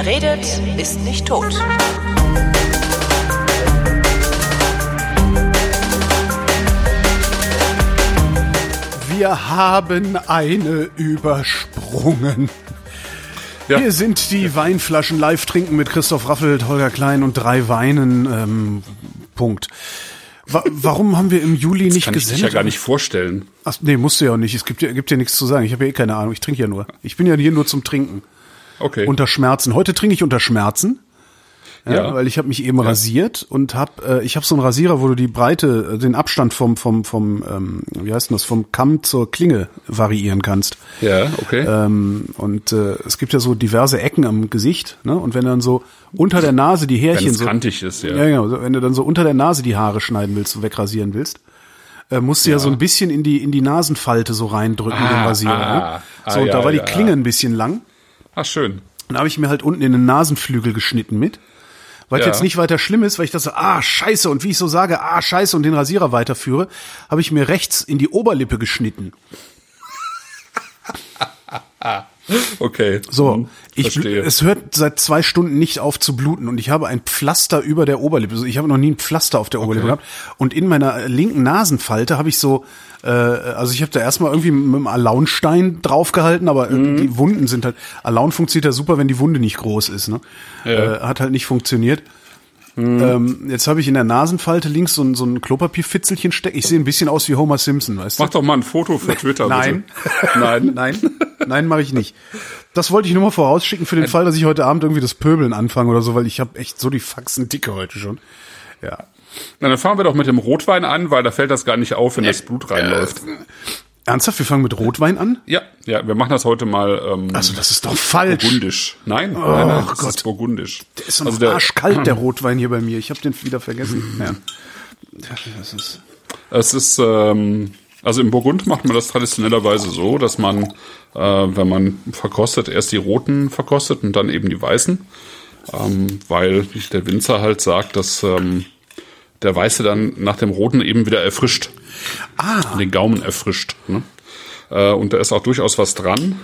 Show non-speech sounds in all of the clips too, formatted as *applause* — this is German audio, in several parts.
Wer redet, ist nicht tot. Wir haben eine übersprungen. Ja. Hier sind die Weinflaschen live trinken mit Christoph Raffelt, Holger Klein und drei Weinen. Ähm, Punkt. Wa warum haben wir im Juli nicht Kann ich dich gesendet? ja gar nicht vorstellen. Ach, nee, musst du ja auch nicht. Es gibt ja, gibt ja nichts zu sagen. Ich habe ja eh keine Ahnung. Ich trinke ja nur. Ich bin ja hier nur zum Trinken. Okay. Unter Schmerzen. Heute trinke ich unter Schmerzen. Ja, Ja. weil ich habe mich eben rasiert und habe äh, ich habe so einen Rasierer, wo du die Breite, äh, den Abstand vom vom vom ähm, wie heißt denn das vom Kamm zur Klinge variieren kannst. ja, okay. Ähm, und äh, es gibt ja so diverse Ecken am Gesicht, ne? Und wenn dann so unter der Nase die Härchen so kantig ist, ja. ja, genau, wenn du dann so unter der Nase die Haare schneiden willst, so wegrasieren willst, äh, musst du ja. so ein bisschen in die in die Nasenfalte so reindrücken Ah, den Rasierer. ah, ne? ah, So und da ja, war die ja. Klinge ein bisschen lang. Ach, schön. Dann habe ich mir halt unten in den Nasenflügel geschnitten mit. Weil Ja. jetzt nicht weiter schlimm ist, weil ich das so, ah, scheiße, und wie ich so sage, ah, scheiße, und den Rasierer weiterführe, habe ich mir rechts in die Oberlippe geschnitten. *laughs* Okay. So, Hm, ich, verstehe. es hört seit zwei Stunden nicht auf zu bluten und ich habe ein Pflaster über der Oberlippe. Also ich habe noch nie ein Pflaster auf der Oberlippe gehabt. Und in meiner linken Nasenfalte habe ich so, äh, also ich habe da erstmal irgendwie mit dem Alaunstein draufgehalten, aber Mhm. die Wunden sind halt, Alaun funktioniert ja super, wenn die Wunde nicht groß ist. Ne? Äh, hat halt nicht funktioniert. Mhm. Ähm, jetzt habe ich in der Nasenfalte links so ein, so ein Klopapierfitzelchen stecken. Ich sehe ein bisschen aus wie Homer Simpson, weißt du? Mach doch mal ein Foto für Twitter, *laughs* Nein. Nein. Nein, nein, mache ich nicht. Das wollte ich nur mal vorausschicken für den Fall, dass ich heute Abend irgendwie das Pöbeln anfange oder so, weil ich habe echt so die Faxen dicke heute schon. Ja. Na, dann fangen wir doch mit dem Rotwein an, weil da fällt das gar nicht auf, wenn das Blut reinläuft. Ernsthaft, wir fangen mit Rotwein an? Ja, ja, wir machen das heute mal ähm, Also das ist doch falsch. burgundisch. Nein, nein, nein, das Gott. ist burgundisch. Der ist so also der, arschkalt, der Rotwein hier bei mir. Ich habe den wieder vergessen. *laughs* Ja. Das ist Es ist, ähm, also im Burgund macht man das traditionellerweise so, dass man, äh, wenn man verkostet, erst die roten verkostet und dann eben die weißen. Ähm, weil der Winzer halt sagt, dass ähm, der Weiße dann nach dem Roten eben wieder erfrischt. Ah. Den Gaumen erfrischt. Ne? Äh, und da ist auch durchaus was dran.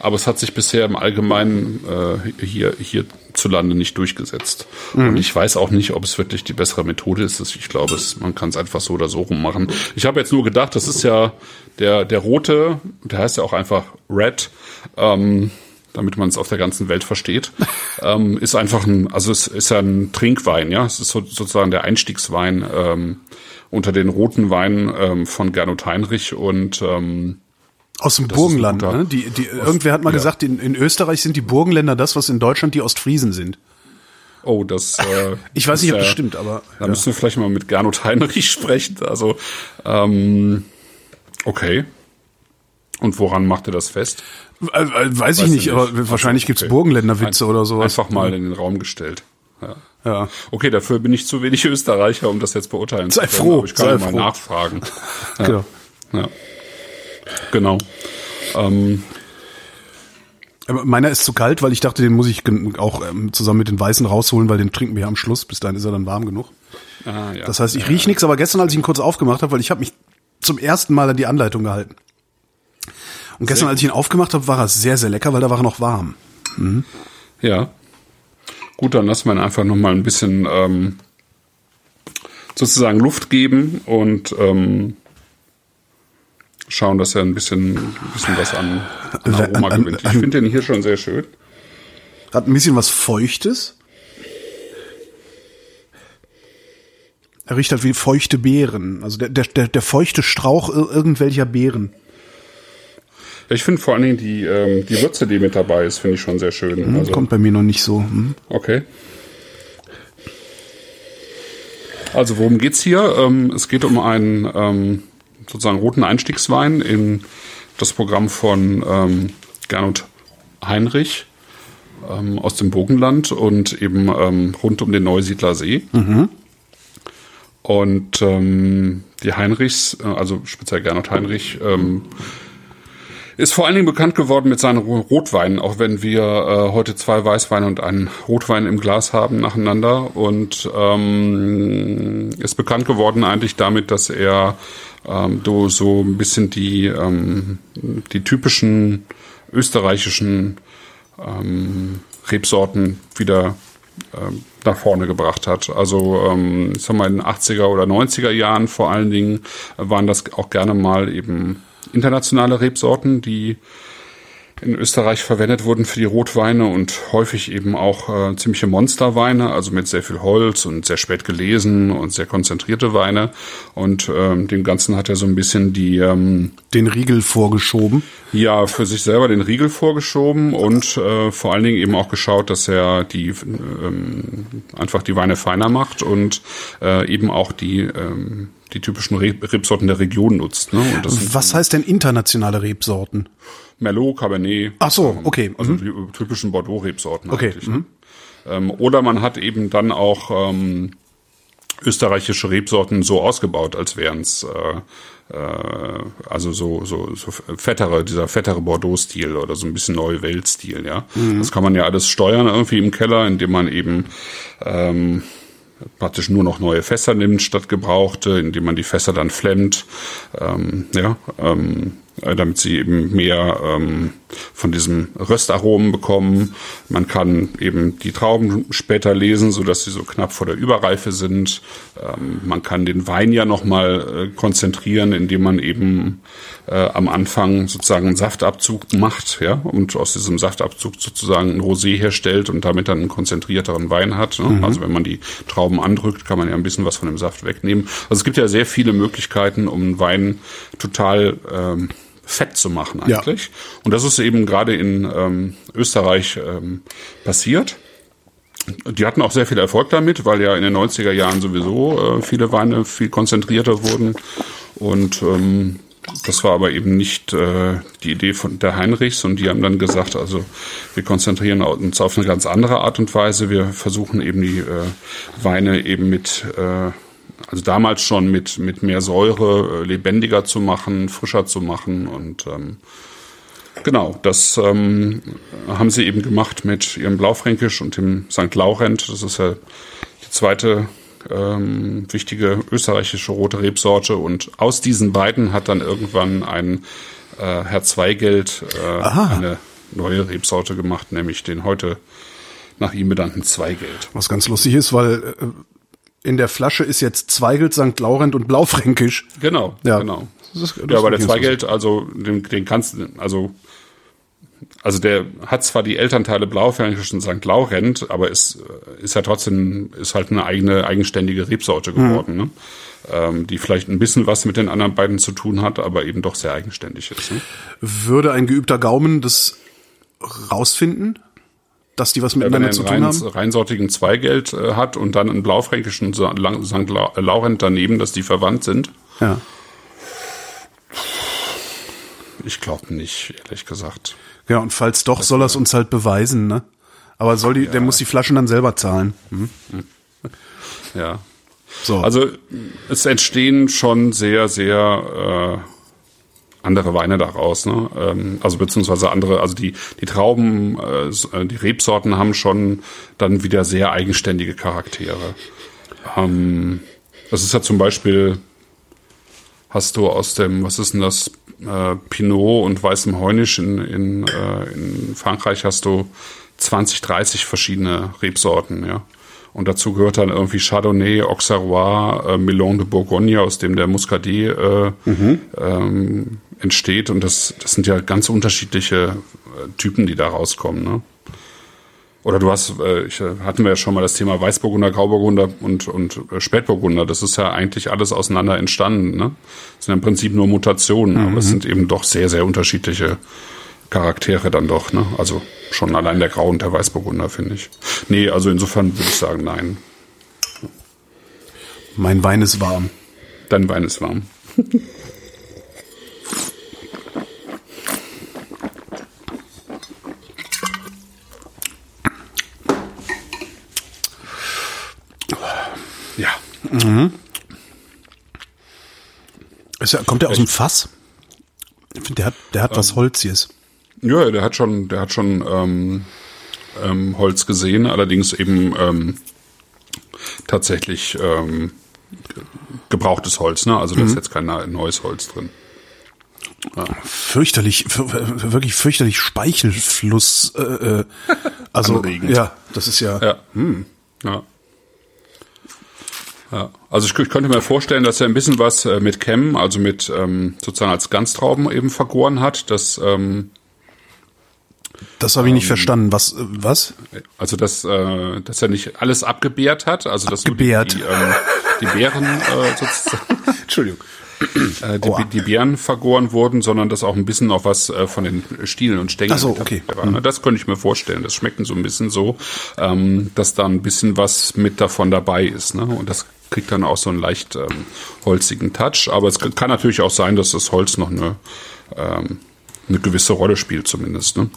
Aber es hat sich bisher im Allgemeinen äh, hier hierzulande nicht durchgesetzt. Und ich weiß auch nicht, ob es wirklich die bessere Methode ist. Ich glaube, es, man kann es einfach so oder so rummachen. Ich habe jetzt nur gedacht, das ist ja der, der rote, der heißt ja auch einfach Red, ähm, damit man es auf der ganzen Welt versteht, *laughs* ähm, ist einfach ein, also es ist ja ein Trinkwein, ja. Es ist so, sozusagen der Einstiegswein ähm, unter den roten Weinen ähm, von Gernot Heinrich und ähm, aus dem Burgenland. guter- Ne? Die, die, irgendwer hat mal ja. gesagt, in, in Österreich sind die Burgenländer das, was in Deutschland die Ostfriesen sind. Oh, das. Äh, *laughs* Ich weiß nicht, ob das stimmt, aber Da ja. müssen wir vielleicht mal mit Gernot Heinrich *laughs* sprechen. Also, ähm, okay. Und woran macht er das fest? Äh, äh, weiß ich Weiß nicht, ich aber nicht. wahrscheinlich Okay. gibt's Burgenländer-Witze oder sowas. Einfach mal in den Raum gestellt. Ja. Ja. Okay, dafür bin ich zu wenig Österreicher, um das jetzt beurteilen Sei zu können. froh, aber ich kann sei ja mal froh. nachfragen. *laughs* Ja. Genau. Ja. Genau. Ähm, Aber meiner ist zu kalt, weil ich dachte, den muss ich auch ähm, zusammen mit den Weißen rausholen, weil den trinken wir ja am Schluss. Bis dahin ist er dann warm genug. ah, ja. Das heißt, ich riech nichts, aber gestern, als ich ihn kurz aufgemacht habe, weil ich habe mich zum ersten Mal an die Anleitung gehalten. Und gestern, Sehr als ich ihn aufgemacht habe, war er sehr, sehr lecker, weil da war er noch warm. Ja. Gut, dann lassen wir ihn einfach nochmal ein bisschen ähm, sozusagen Luft geben und ähm, schauen, dass er ein bisschen, ein bisschen was an, an Aroma An- gewinnt. Ich finde den hier schon sehr schön. Hat ein bisschen was Feuchtes. Er riecht halt wie feuchte Beeren. Also der, der, der, feuchte Strauch ir- irgendwelcher Beeren. Ja, ich finde vor allen Dingen die, ähm, die Würze, die mit dabei ist, finde ich schon sehr schön. Also, Kommt bei mir noch nicht so. Hm? Okay. Also worum geht's hier? Ähm, es geht um einen ähm, sozusagen roten Einstiegswein in das Programm von ähm, Gernot Heinrich ähm, aus dem Burgenland und eben ähm, rund um den Neusiedler See. Und ähm, die Heinrichs, äh, also speziell Gernot Heinrich, ähm, ist vor allen Dingen bekannt geworden mit seinen Ro- Rotweinen, auch wenn wir äh, heute zwei Weißweine und einen Rotwein im Glas haben nacheinander. Und ähm, ist bekannt geworden eigentlich damit, dass er ähm, so ein bisschen die, ähm, die typischen österreichischen ähm, Rebsorten wieder ähm, nach vorne gebracht hat. Also ähm, ich sag mal in den 80er oder 90er Jahren vor allen Dingen waren das auch gerne mal eben internationale Rebsorten, die in Österreich verwendet wurden für die Rotweine und häufig eben auch äh, ziemliche Monsterweine, also mit sehr viel Holz und sehr spät gelesen und sehr konzentrierte Weine. Und ähm, dem Ganzen hat er so ein bisschen die ähm, den Riegel vorgeschoben. Ja, für sich selber den Riegel vorgeschoben und äh, vor allen Dingen eben auch geschaut, dass er die ähm, einfach die Weine feiner macht und äh, eben auch die ähm, die typischen Rebsorten der Region nutzt. Ne? Was heißt denn internationale Rebsorten? Merlot, Cabernet. Ach so, okay. Also mhm. die typischen Bordeaux-Rebsorten okay. eigentlich. Ne? Mhm. Ähm, oder man hat eben dann auch ähm, österreichische Rebsorten so ausgebaut, als wären es äh, äh, also so, so, so fettere, dieser fettere Bordeaux-Stil oder so ein bisschen neue Welt-Stil, ja. Mhm. Das kann man ja alles steuern irgendwie im Keller, indem man eben ähm, praktisch nur noch neue Fässer nimmt statt gebrauchte, indem man die Fässer dann flemmt, ähm, ja, ähm, äh, damit sie eben mehr ähm, von diesem Röstaromen bekommen. Man kann eben die Trauben später lesen, so dass sie so knapp vor der Überreife sind. Ähm, man kann den Wein ja nochmal äh, konzentrieren, indem man eben äh, am Anfang sozusagen einen Saftabzug macht, ja, und aus diesem Saftabzug sozusagen ein Rosé herstellt und damit dann einen konzentrierteren Wein hat. Ne? Mhm. Also wenn man die Trauben andrückt, kann man ja ein bisschen was von dem Saft wegnehmen. Also es gibt ja sehr viele Möglichkeiten, um einen Wein total ähm, fett zu machen eigentlich. Ja. Und das ist eben gerade in ähm, Österreich ähm, passiert. Die hatten auch sehr viel Erfolg damit, weil ja in den 90er Jahren sowieso äh, viele Weine viel konzentrierter wurden. Und ähm, das war aber eben nicht äh, die Idee von der Heinrichs und die haben dann gesagt, also wir konzentrieren uns auf eine ganz andere Art und Weise. Wir versuchen eben die äh, Weine eben mit äh, also damals schon mit, mit mehr Säure äh, lebendiger zu machen, frischer zu machen und ähm, genau, das ähm, haben sie eben gemacht mit ihrem Blaufränkisch und dem St. Laurent. Das ist ja die zweite ähm, wichtige österreichische rote Rebsorte und aus diesen beiden hat dann irgendwann ein äh, Herr Zweigeld äh, eine neue Rebsorte gemacht, nämlich den heute nach ihm benannten Zweigeld. Was ganz lustig ist, weil äh, in der Flasche ist jetzt Zweigelt, St. Laurent und Blaufränkisch. Genau, ja. genau. Das ist, das ja, aber der Zweigelt, also den, den kannst du, also also der hat zwar die Elternteile Blaufränkisch und St. Laurent, aber ist ist ja trotzdem ist halt eine eigene eigenständige Rebsorte geworden, mhm. ne? ähm, die vielleicht ein bisschen was mit den anderen beiden zu tun hat, aber eben doch sehr eigenständig ist. Ne? Würde ein geübter Gaumen das rausfinden? Dass die was miteinander zu tun rein, haben? reinsortigen Zweigeld äh, hat und dann einen blaufränkischen St. Laurent daneben, dass die verwandt sind. Ja. Ich glaube nicht, ehrlich gesagt. Ja, und falls doch, das soll er es uns halt beweisen, ne? Aber soll die, ja. der muss die Flaschen dann selber zahlen. Hm? Ja. So. Also es entstehen schon sehr, sehr äh, andere Weine daraus. Ne? Ähm, also beziehungsweise andere, also die, die Trauben, äh, die Rebsorten haben schon dann wieder sehr eigenständige Charaktere. Ähm, das ist ja zum Beispiel, hast du aus dem, was ist denn das, äh, Pinot und weißem Heunisch in, in, äh, in Frankreich hast du 20, 30 verschiedene Rebsorten, ja. Und dazu gehört dann irgendwie Chardonnay, Auxerrois, äh, Melon de Bourgogne, aus dem der Muscadet äh, mhm. ähm, entsteht. Und das, das sind ja ganz unterschiedliche äh, Typen, die da rauskommen. Ne? Oder du hast, äh, ich, äh, hatten wir ja schon mal das Thema Weißburgunder, Grauburgunder und, und äh, Spätburgunder. Das ist ja eigentlich alles auseinander entstanden. Ne? Das sind im Prinzip nur Mutationen, mhm. aber es sind eben doch sehr, sehr unterschiedliche Charaktere dann doch. Ne? Also schon allein der Grau und der Weißburgunder, finde ich. Nee, also insofern würde ich sagen, nein. Mein Wein ist warm. Dein Wein ist warm. *laughs* Mhm. Ist kommt der aus dem Fass? Ich finde, der hat, der hat ähm, was Holziges. Ja, der hat schon, der hat schon ähm, ähm, Holz gesehen, allerdings eben ähm, tatsächlich ähm, gebrauchtes Holz, ne? Also da ist mhm. jetzt kein neues Holz drin. Ja. Fürchterlich, wirklich fürchterlich Speichelfluss äh, äh, Also, *laughs* ja, das ist ja, Ja. ja. Ja, also ich, ich könnte mir vorstellen, dass er ein bisschen was äh, mit Chem, also mit ähm, sozusagen als Ganztrauben eben vergoren hat. Das, ähm, das habe ich Ähm. nicht verstanden. Was, äh, was? also dass, äh, dass er nicht alles abgebärt hat, also dass Abgebärt. die, die, ähm, die Beeren äh, sozusagen *laughs* Entschuldigung. äh, die, die Beeren vergoren wurden, sondern dass auch ein bisschen noch was äh, von den Stielen und Stängeln Ach so, okay. war. ne? Das könnte ich mir vorstellen. Das schmeckt so ein bisschen so, ähm, dass da ein bisschen was mit davon dabei ist. Ne? Und das kriegt dann auch so einen leicht ähm, holzigen Touch. Aber es kann natürlich auch sein, dass das Holz noch eine, ähm, eine gewisse Rolle spielt zumindest. Ne?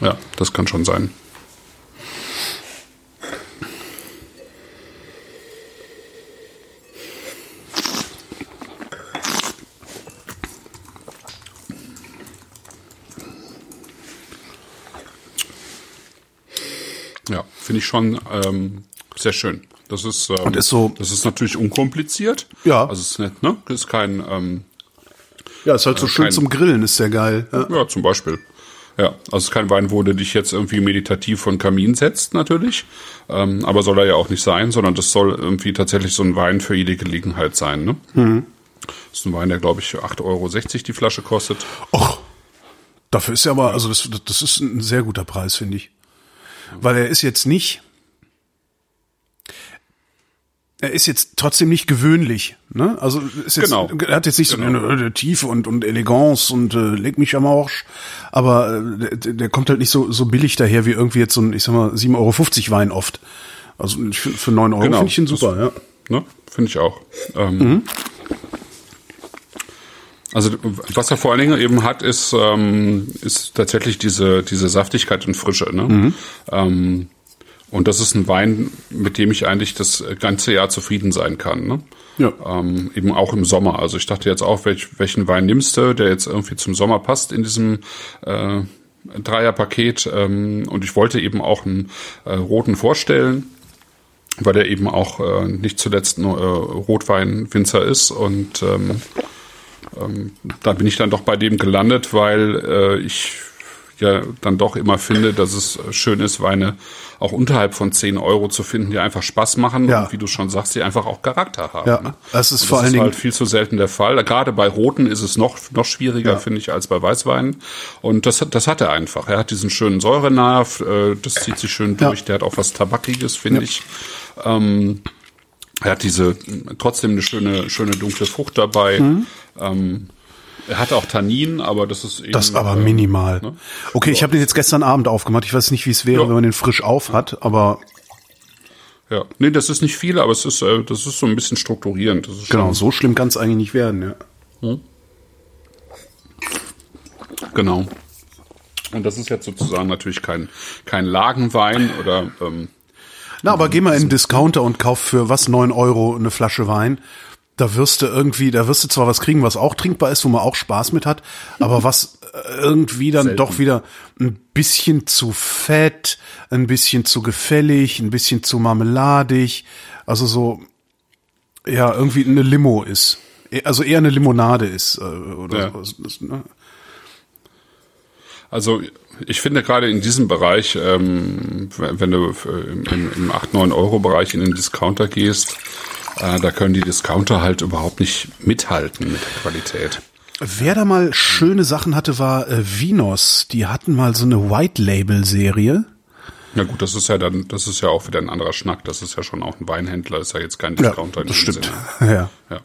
Ja, das kann schon sein. Ja, finde ich schon ähm, sehr schön. Das ist, ähm, Und ist so- das ist natürlich unkompliziert. Ja. Also es ist nicht, ne? Das ist kein, ähm, Ja, ist halt so schön kein- zum Grillen, ist sehr geil. Ja. ja, zum Beispiel. Ja, also es ist kein Wein, wo du dich jetzt irgendwie meditativ von Kamin setzt, natürlich. Ähm, aber soll er ja auch nicht sein, sondern das soll irgendwie tatsächlich so ein Wein für jede Gelegenheit sein. Ne? Mhm. Das ist ein Wein, der, glaube ich, 8,60 Euro die Flasche kostet. Och, dafür ist er aber, also das, das ist ein sehr guter Preis, finde ich. Weil er ist jetzt nicht, er ist jetzt trotzdem nicht gewöhnlich, ne? Also ist jetzt, Genau. er hat jetzt nicht so eine, eine Tiefe und und Eleganz und äh, leg mich am Arsch, aber äh, der, der kommt halt nicht so so billig daher wie irgendwie jetzt so ein, ich sag mal 7,50 Euro Wein oft. Also find, für 9 Euro Genau. finde ich ihn super, ja. Ne? Finde ich auch. Ähm, Mhm. Also was er vor allen Dingen eben hat, ist, ähm, ist tatsächlich diese, diese Saftigkeit und Frische. Ne? Mhm. Ähm, und das ist ein Wein, mit dem ich eigentlich das ganze Jahr zufrieden sein kann. Ne? Ja. Ähm, eben auch im Sommer. Also ich dachte jetzt auch, welch, welchen Wein nimmst du, der jetzt irgendwie zum Sommer passt in diesem äh, Dreierpaket. Ähm, und ich wollte eben auch einen äh, roten vorstellen weil er eben auch äh, nicht zuletzt nur äh, Rotweinwinzer ist und ähm, ähm, da bin ich dann doch bei dem gelandet, weil äh, ich ja dann doch immer finde, dass es schön ist, Weine auch unterhalb von 10 Euro zu finden, die einfach Spaß machen Ja. und wie du schon sagst, die einfach auch Charakter haben. Ja, ne? das ist Und vor das allen ist Dingen- halt viel zu selten der Fall. Gerade bei Roten ist es noch noch schwieriger, Ja. finde ich, als bei Weißweinen. Und das hat das hat er einfach. Er hat diesen schönen Säurenerv, äh, das zieht sich schön durch. Ja. Der hat auch was Tabakiges, finde ich. Ähm, er hat diese trotzdem eine schöne schöne dunkle Frucht dabei. Mhm. Ähm, er hat auch Tannin, aber das ist eben, Das aber minimal. ne? Okay, ich habe den jetzt gestern Abend aufgemacht. Ich weiß nicht, wie es wäre, Ja. wenn man den frisch auf hat, aber Ja, nee, das ist nicht viel, aber es ist äh, das ist so ein bisschen strukturierend. Das ist genau, so schlimm kann es eigentlich nicht werden, ja. Genau. Und das ist jetzt sozusagen natürlich kein, kein Lagenwein oder ähm, Na, aber geh mal in den Discounter und kauf für was, neun Euro eine Flasche Wein. Da wirst du irgendwie, da wirst du zwar was kriegen, was auch trinkbar ist, wo man auch Spaß mit hat, *laughs* aber was äh, irgendwie dann Selten. doch wieder ein bisschen zu fett, ein bisschen zu gefällig, ein bisschen zu marmeladig, also so, ja, irgendwie eine Limo ist. Eh- Also eher eine Limonade ist. äh, Oder Ja. so. Ne? Also ich finde gerade in diesem Bereich, ähm, wenn wenn du äh, im, im 8-9-Euro-Bereich in den Discounter gehst, äh, da können die Discounter halt überhaupt nicht mithalten mit der Qualität. Wer da mal schöne Sachen hatte, war äh, Vinos. Die hatten mal so eine White Label Serie. Na gut, das ist ja dann, das ist ja auch wieder ein anderer Schnack. Das ist ja schon auch ein Weinhändler, ist ja jetzt kein Discounter. in das stimmt. Sinne. *laughs* Ja. Ja.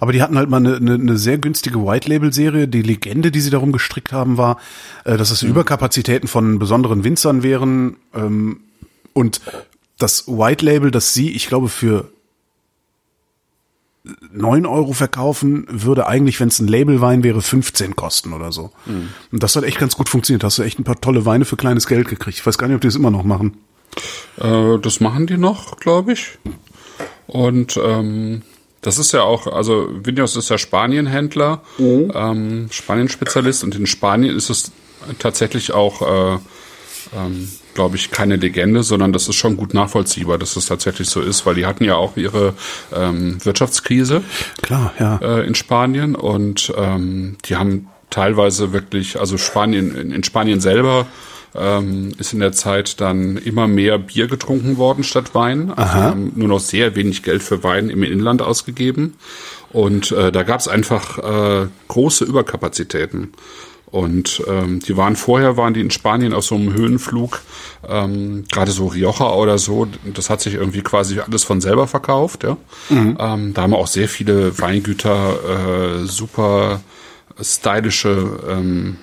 Aber die hatten halt mal eine, eine, eine sehr günstige White Label Serie. Die Legende, die sie darum gestrickt haben, war, äh, dass es Überkapazitäten von besonderen Winzern wären. Ähm, und das White Label, das sie, ich glaube, für 9 Euro verkaufen, würde eigentlich, wenn es ein Labelwein wäre, 15 kosten oder so. Und das hat echt ganz gut funktioniert. Hast du echt ein paar tolle Weine für kleines Geld gekriegt. Ich weiß gar nicht, ob die das immer noch machen. Äh, das machen die noch, glaube ich. Und ähm, das ist ja auch, also Vinos ist ja Spanienhändler, ähm, Spanien-Spezialist und in Spanien ist es tatsächlich auch, äh, ähm, glaube ich, keine Legende, sondern das ist schon gut nachvollziehbar, dass es tatsächlich so ist, weil die hatten ja auch ihre ähm, Wirtschaftskrise Klar, ja. äh, in Spanien und ähm, die haben teilweise wirklich, also Spanien, in, in Spanien selber ähm, ist in der Zeit dann immer mehr Bier getrunken worden statt Wein. Also wir haben nur noch sehr wenig Geld für Wein im Inland ausgegeben. Und äh, da gab es einfach äh, große Überkapazitäten. Und ähm, die waren vorher, waren die in Spanien auf so einem Höhenflug, ähm, gerade so Rioja oder so, das hat sich irgendwie quasi alles von selber verkauft. Ja? Ähm, da haben auch sehr viele Weingüter äh, super stylische ähm,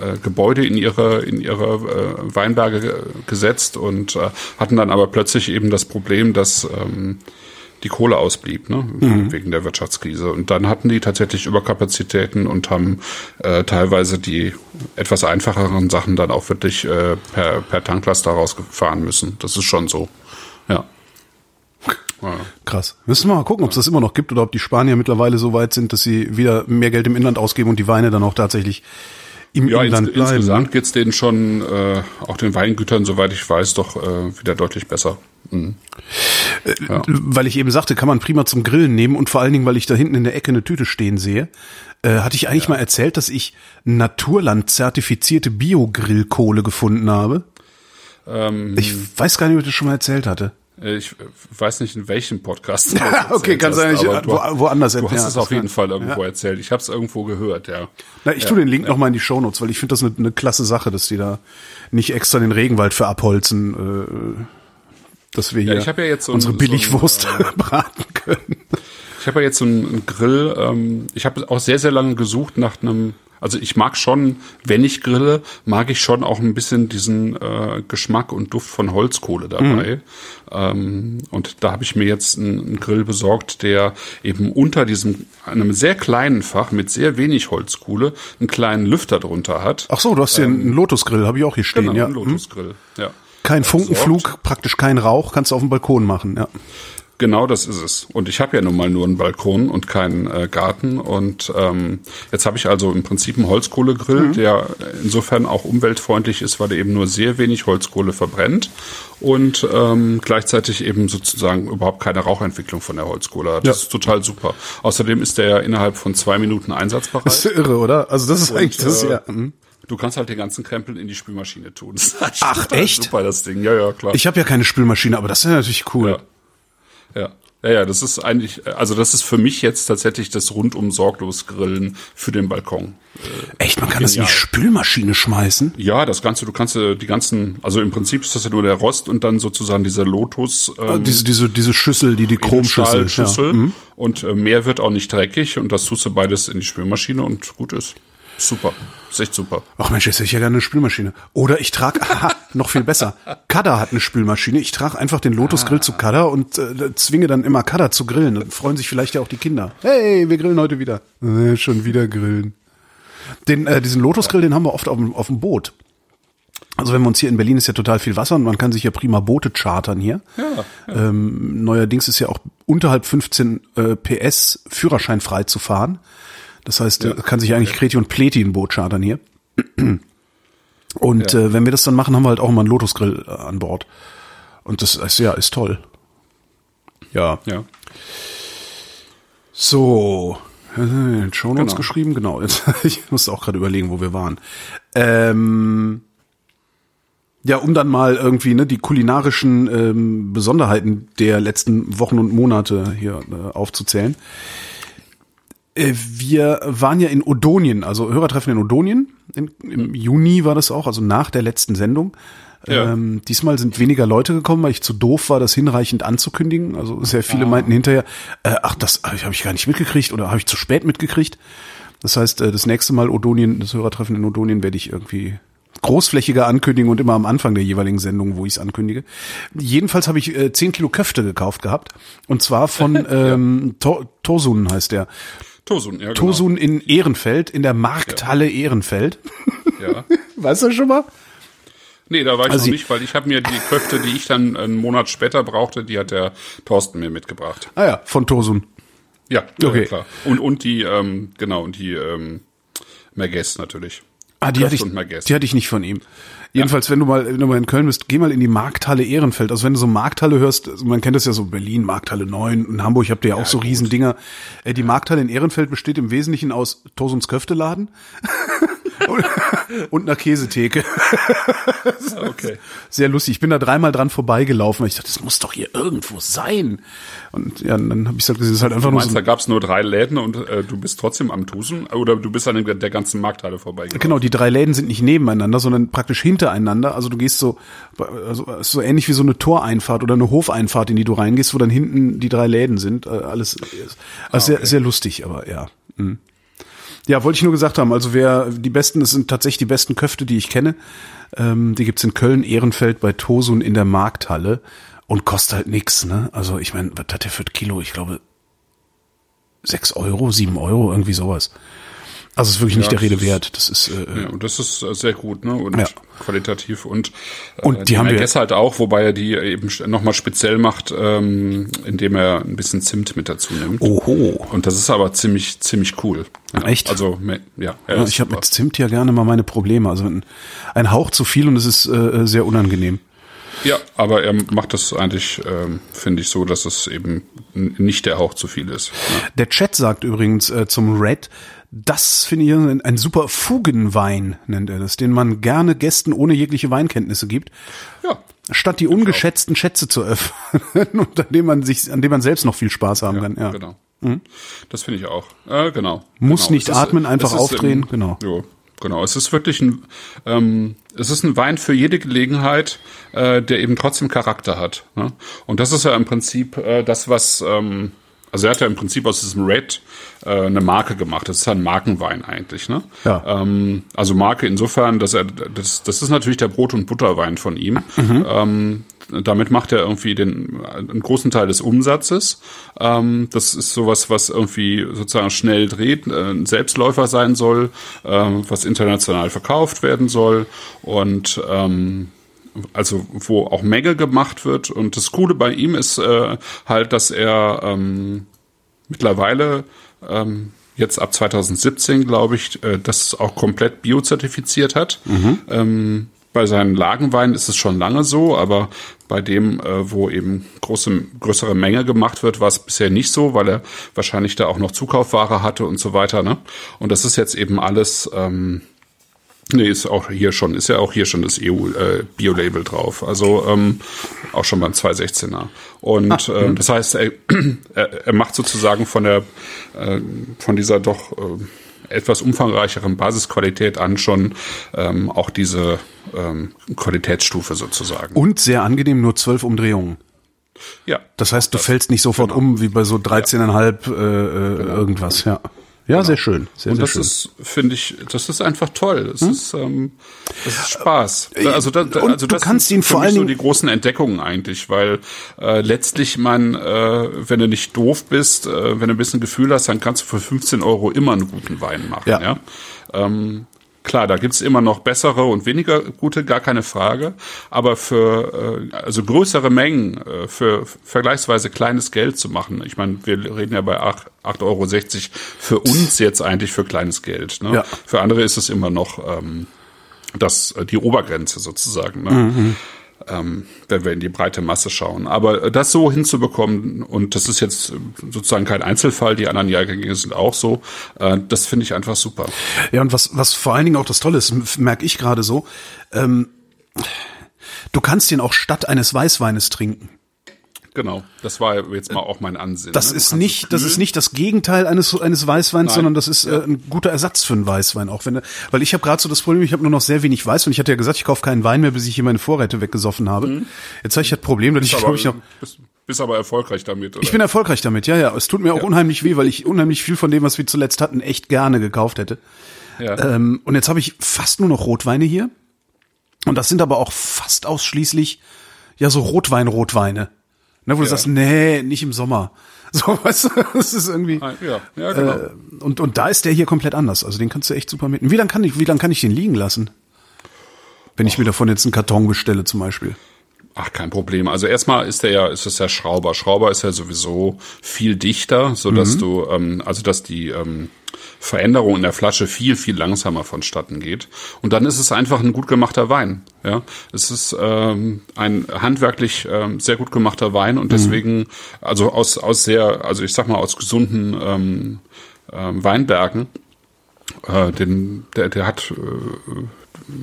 äh, Gebäude in ihre in ihre äh, Weinberge ge- gesetzt und äh, hatten dann aber plötzlich eben das Problem, dass ähm, die Kohle ausblieb, ne, wegen der Wirtschaftskrise. Und dann hatten die tatsächlich Überkapazitäten und haben äh, teilweise die etwas einfacheren Sachen dann auch wirklich äh, per, per Tanklaster rausgefahren müssen. Das ist schon so. Ja. ja. Krass. Müssen wir mal gucken, ob es das immer noch gibt oder ob die Spanier mittlerweile so weit sind, dass sie wieder mehr Geld im Inland ausgeben und die Weine dann auch tatsächlich im Ja, Inland ins, bleiben. ne? insgesamt geht's denen schon, äh, auch den Weingütern, soweit ich weiß, doch äh, wieder deutlich besser. Mhm. Ja. Weil ich eben sagte, kann man prima zum Grillen nehmen und vor allen Dingen, weil ich da hinten in der Ecke eine Tüte stehen sehe, äh, hatte ich eigentlich mal erzählt, dass ich Naturland zertifizierte Bio-Grillkohle gefunden habe. Ähm, Ich weiß gar nicht, ob ich das schon mal erzählt hatte. äh, ich weiß nicht, in welchem Podcast. *laughs* okay, kann sein, wo, woanders du hast ja, es auf jeden Fall irgendwo Ja. erzählt. Ich habe es irgendwo gehört, ja. Na, ich tue den Link noch mal in die Shownotes, weil ich finde das eine, eine klasse Sache, dass die da nicht extra den Regenwald für abholzen, äh, dass wir Ja, hier ja jetzt so ein- unsere so ein, Billigwurst *laughs* braten können. Ich habe ja jetzt so einen, einen Grill. Ähm, ich habe auch sehr, sehr lange gesucht nach einem. Also ich mag schon, wenn ich grille, mag ich schon auch ein bisschen diesen äh, Geschmack und Duft von Holzkohle dabei. Ähm, und da habe ich mir jetzt einen, einen Grill besorgt, der eben unter diesem einem sehr kleinen Fach mit sehr wenig Holzkohle einen kleinen Lüfter drunter hat. Ach so, du hast hier einen Lotusgrill, habe ich auch hier stehen, Ähm, Genau, ja. ein Lotusgrill. Ja. Kein Funkenflug, Besorgt. praktisch kein Rauch, kannst du auf dem Balkon machen, ja. Genau das ist es. Und ich habe ja nun mal nur einen Balkon und keinen äh, Garten. Und ähm, jetzt habe ich also im Prinzip einen Holzkohlegrill, der insofern auch umweltfreundlich ist, weil er eben nur sehr wenig Holzkohle verbrennt und ähm, gleichzeitig eben sozusagen überhaupt keine Rauchentwicklung von der Holzkohle hat. Das Ja. ist total super. Außerdem ist der ja innerhalb von zwei Minuten einsatzbereit. Das ist irre, oder? Also das ist eigentlich das, äh, ja. Du kannst halt den ganzen Krempel in die Spülmaschine tun. *laughs* Ach, echt? Super, das Ding. Ja, ja, klar. Ich habe ja keine Spülmaschine, aber das ist ja natürlich cool. Ja. Ja. Ja, ja, das ist eigentlich, also das ist für mich jetzt tatsächlich das rundum sorglos Grillen für den Balkon. Echt, man kann das in die Genial. Spülmaschine schmeißen? Ja, das Ganze, du kannst äh, die ganzen, also im Prinzip ist das ja nur der Rost und dann sozusagen diese Lotus ähm, diese, diese, diese Schüssel, die die Chromschüssel. Stahlschüssel Ja. Mhm. und äh, mehr wird auch nicht dreckig und das tust du beides in die Spülmaschine und gut ist. Super. Ist echt super. Ach Mensch, jetzt hätte ich ja gerne eine Spülmaschine. Oder ich trage, *laughs* aha, noch viel besser. Kada hat eine Spülmaschine. Ich trage einfach den Lotusgrill zu Kada und äh, zwinge dann immer Kada zu grillen. Dann freuen sich vielleicht ja auch die Kinder. Hey, wir grillen heute wieder. Äh, schon wieder grillen. Den, äh, diesen Lotusgrill, den haben wir oft auf dem, auf dem Boot. Also wenn wir uns hier in Berlin ist ja total viel Wasser und man kann sich ja prima Boote chartern hier. Ja, Ähm, neuerdings ist ja auch unterhalb 15 äh, PS führerscheinfrei zu fahren. Das heißt, Ja. äh, kann sich eigentlich Kreti und Pleti ein Boot chartern hier. *clears throat* Und Ja. äh, wenn wir das dann machen, haben wir halt auch immer einen Lotusgrill äh, an Bord. Und das ist ja ist toll. Ja. Ja. So. äh, In Shownotes Genau. geschrieben, genau. Jetzt, *laughs* ich musste auch gerade überlegen, wo wir waren. Ähm, ja, um dann mal irgendwie ne, die kulinarischen ähm, Besonderheiten der letzten Wochen und Monate hier äh, aufzuzählen. Äh, wir waren ja in Odonien, also Hörertreffen in Odonien. Im, Im Juni war das auch, also nach der letzten Sendung. Ja. Ähm, diesmal sind weniger Leute gekommen, weil ich zu doof war, das hinreichend anzukündigen. Also sehr viele meinten hinterher, äh, ach, das habe ich, hab ich gar nicht mitgekriegt oder habe ich zu spät mitgekriegt. Das heißt, äh, das nächste Mal Odonien, das Hörertreffen in Odonien werde ich irgendwie großflächiger ankündigen und immer am Anfang der jeweiligen Sendung, wo ich es ankündige. Jedenfalls habe ich äh, 10 Kilo Köfte gekauft gehabt. Und zwar von *laughs* ähm, to Tosun heißt der. Tosun, ja, genau. Tosun in Ehrenfeld, in der Markthalle Ehrenfeld. Ja. *laughs* Weißt du schon mal? Nee, da war ich Also noch nicht, weil ich habe mir die Köfte, die ich dann einen Monat später brauchte, die hat der Thorsten mir mitgebracht. Ah ja, von Tosun. Ja, ja, Okay. klar. Und, und die, ähm, genau, und die ähm, Merguez natürlich. Ah, die hatte, ich, die hatte ich nicht von ihm. Jedenfalls, wenn du mal, wenn du mal in Köln bist, geh mal in die Markthalle Ehrenfeld. Also wenn du so Markthalle hörst, also man kennt das ja so Berlin, Markthalle 9, in Hamburg habt ihr ja auch so gut. Riesendinger. Äh, Die Markthalle in Ehrenfeld besteht im Wesentlichen aus Tosuns Köfteladen. *laughs* *laughs* *laughs* und, einer Käsetheke. *laughs* Okay. Sehr lustig. Ich bin da dreimal dran vorbeigelaufen. weil Ich dachte, das muss doch hier irgendwo sein. Und ja, dann habe ich halt gesehen, es ist halt einfach Du nur meinst, so. da gab es nur drei Läden und äh, du bist trotzdem am Tusen oder du bist an der, der ganzen Markthalle vorbeigegangen? Genau, die drei Läden sind nicht nebeneinander, sondern praktisch hintereinander. Also du gehst so, also so ähnlich wie so eine Toreinfahrt oder eine Hofeinfahrt, in die du reingehst, wo dann hinten die drei Läden sind. Äh, Alles, also sehr, sehr lustig, aber ja. Mhm. Ja, wollte ich nur gesagt haben. Also wer die besten, das sind tatsächlich die besten Köfte, die ich kenne. Ähm, die gibt's in Köln, Ehrenfeld bei Tosun in der Markthalle und kostet halt nix. Ne? Also ich meine, was hat der für ein Kilo? Ich glaube sechs Euro, sieben Euro, irgendwie sowas. Also es ist wirklich nicht Ja, der Rede wert. Das ist äh, Ja, und das ist äh, sehr gut, ne? Und Ja. qualitativ und, äh, Und die haben wir- halt auch, wobei er die eben nochmal speziell macht, ähm, indem er ein bisschen Zimt mit dazu nimmt. Oho. Und das ist aber ziemlich, ziemlich cool. Ja, Echt? Also, ja. ist ich habe mit Zimt ja gerne mal meine Probleme. Also ein, ein Hauch zu viel und es ist äh, sehr unangenehm. Ja, aber er macht das eigentlich, ähm, finde ich, so, dass es eben nicht der Hauch zu viel ist. Ja. Der Chat sagt übrigens äh, zum Red, das finde ich ein, ein super Fugenwein, nennt er das, den man gerne Gästen ohne jegliche Weinkenntnisse gibt, ja. statt die ungeschätzten Schätze zu öffnen, *laughs* und an dem man sich, an dem man selbst noch viel Spaß haben kann. Ja. Genau. Das finde ich auch. Äh, genau. Muss genau. nicht Es ist- atmen, einfach ist aufdrehen, Im, genau. Jo, genau. Es ist wirklich ein, ähm, es ist ein Wein für jede Gelegenheit, äh, der eben trotzdem Charakter hat. Ne? Und das ist ja im Prinzip äh, das, was, ähm, also er hat ja im Prinzip aus diesem Red äh, eine Marke gemacht. Das ist ja ein Markenwein eigentlich. Ne? Ja. Ähm, also Marke insofern, dass er, das, das ist natürlich der Brot- und Butterwein von ihm. Ähm, damit macht er irgendwie den einen großen Teil des Umsatzes. Ähm, das ist sowas, was irgendwie sozusagen schnell dreht, äh, ein Selbstläufer sein soll, ähm, was international verkauft werden soll und ähm, also wo auch Menge gemacht wird. Und das Coole bei ihm ist äh, halt, dass er ähm, mittlerweile ähm, jetzt ab 2017, glaube ich, äh, das auch komplett biozertifiziert hat. Ähm, bei seinen Lagenweinen ist es schon lange so, aber bei dem, äh, wo eben große, größere Menge gemacht wird, war es bisher nicht so, weil er wahrscheinlich da auch noch Zukaufware hatte und so weiter. Ne? Und das ist jetzt eben alles ähm, Nee, ist auch hier schon, ist ja auch hier schon das EU-Bio-Label drauf. Also ähm, auch schon beim 216er. Und ähm, das heißt, *clears throat* er, er, macht sozusagen von der äh, von dieser doch äh, etwas umfangreicheren Basisqualität an schon ähm, auch diese ähm, Qualitätsstufe sozusagen. Und sehr angenehm, nur zwölf Umdrehungen. ja. Das heißt, du fällst nicht sofort genau. um wie bei so 13,5 äh, äh, irgendwas, ja. Ja, sehr schön. Sehr, Und sehr das schön. ist, finde ich, das ist einfach toll. Das ist, ähm, das ist Spaß. Also, da, da, also du das kannst sind ihn vor allen so die großen Entdeckungen eigentlich, weil äh, letztlich man, äh, wenn du nicht doof bist, äh, wenn du ein bisschen Gefühl hast, dann kannst du für 15 Euro immer einen guten Wein machen. Ja. Ja. Ähm, Klar, da gibt's immer noch bessere und weniger gute, gar keine Frage. Aber für äh, also größere Mengen, äh, für vergleichsweise kleines Geld zu machen, ich meine, wir reden ja bei 8,60 8,60 Euro für uns jetzt eigentlich für kleines Geld. Ne? Ja. Für andere ist es immer noch ähm, das, äh, die Obergrenze sozusagen. Ne? Mhm. Ähm, wenn wir in die breite Masse schauen. Aber äh, das so hinzubekommen, und das ist jetzt äh, sozusagen kein Einzelfall, die anderen Jahrgänge sind auch so, äh, das finde ich einfach super. Ja, und was, was vor allen Dingen auch das Tolle ist, merke ich gerade so, ähm, du kannst ihn auch statt eines Weißweines trinken. Genau, das war jetzt mal auch mein Ansinnen. Das ne? Du ist nicht, das ist nicht das Gegenteil eines eines Weißweins, Nein. sondern das ist äh, ein guter Ersatz für einen Weißwein auch wenn, weil ich habe gerade so das Problem, ich habe nur noch sehr wenig Weißwein. Ich hatte ja gesagt, ich kaufe keinen Wein mehr, bis ich hier meine Vorräte weggesoffen habe. Jetzt habe ich das Problem, dass ich glaube ich noch bist, bist aber erfolgreich damit, oder? ich bin erfolgreich damit, ja, ja. Es tut mir auch unheimlich weh, weil ich unheimlich viel von dem, was wir zuletzt hatten, echt gerne gekauft hätte. ja. Ähm, und jetzt habe ich fast nur noch Rotweine hier. Und das sind aber auch fast ausschließlich ja so Rotwein-Rotweine. Ne, wo du Ja. sagst, nee, nicht im Sommer. *laughs* So, weißt du, das ist irgendwie. Ah, ja, ja, genau. Äh, und, und da ist der hier komplett anders. Also den kannst du echt super mitnehmen. Wie lange kann ich, wie lang kann ich den liegen lassen? Wenn ich mir davon jetzt einen Karton bestelle zum Beispiel. Ach, kein Problem. Also erstmal ist der ja, ist es ja Schrauber. Schrauber ist ja sowieso viel dichter, so dass du, ähm, also dass die ähm, Veränderung in der Flasche viel, viel langsamer vonstatten geht. Und dann ist es einfach ein gut gemachter Wein. Ja, es ist ähm, ein handwerklich ähm, sehr gut gemachter Wein und deswegen, also aus aus sehr, also ich sag mal aus gesunden ähm, ähm, Weinbergen Äh, den, der, der hat, äh,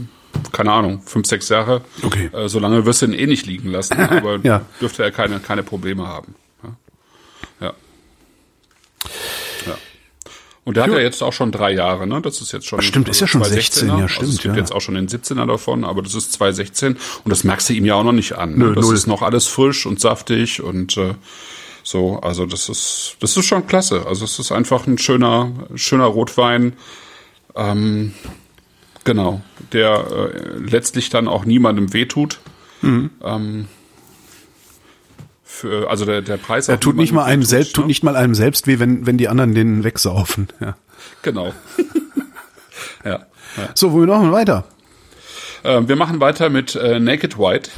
keine Ahnung, fünf, sechs Jahre. Okay. Äh, so lange wirst du ihn eh nicht liegen lassen, *laughs* aber Ja. dürfte er keine, keine Probleme haben. Ja. ja. ja. Und der hat ja jetzt auch schon drei Jahre, ne? Das ist jetzt schon. Stimmt, ist ja schon 16, 216er. ja, Also stimmt, es gibt ja. jetzt auch schon den 17er davon, aber das ist 2016 und das merkst du ihm ja auch noch nicht an. Ne? Nö, das null. ist noch alles frisch und saftig und äh, so, also das ist, das ist schon klasse. Also es ist einfach ein schöner, schöner Rotwein. Ähm, genau, der äh, letztlich dann auch niemandem wehtut. Mhm. Ähm, für, also der, der Preis Er tut nicht mal einem selbst, tut ne? nicht mal einem selbst weh, wenn, wenn die anderen den wegsaufen. Ja. Genau. *laughs* ja. ja. So, wo wir noch mal weiter? Ähm, wir machen weiter mit äh, Naked White.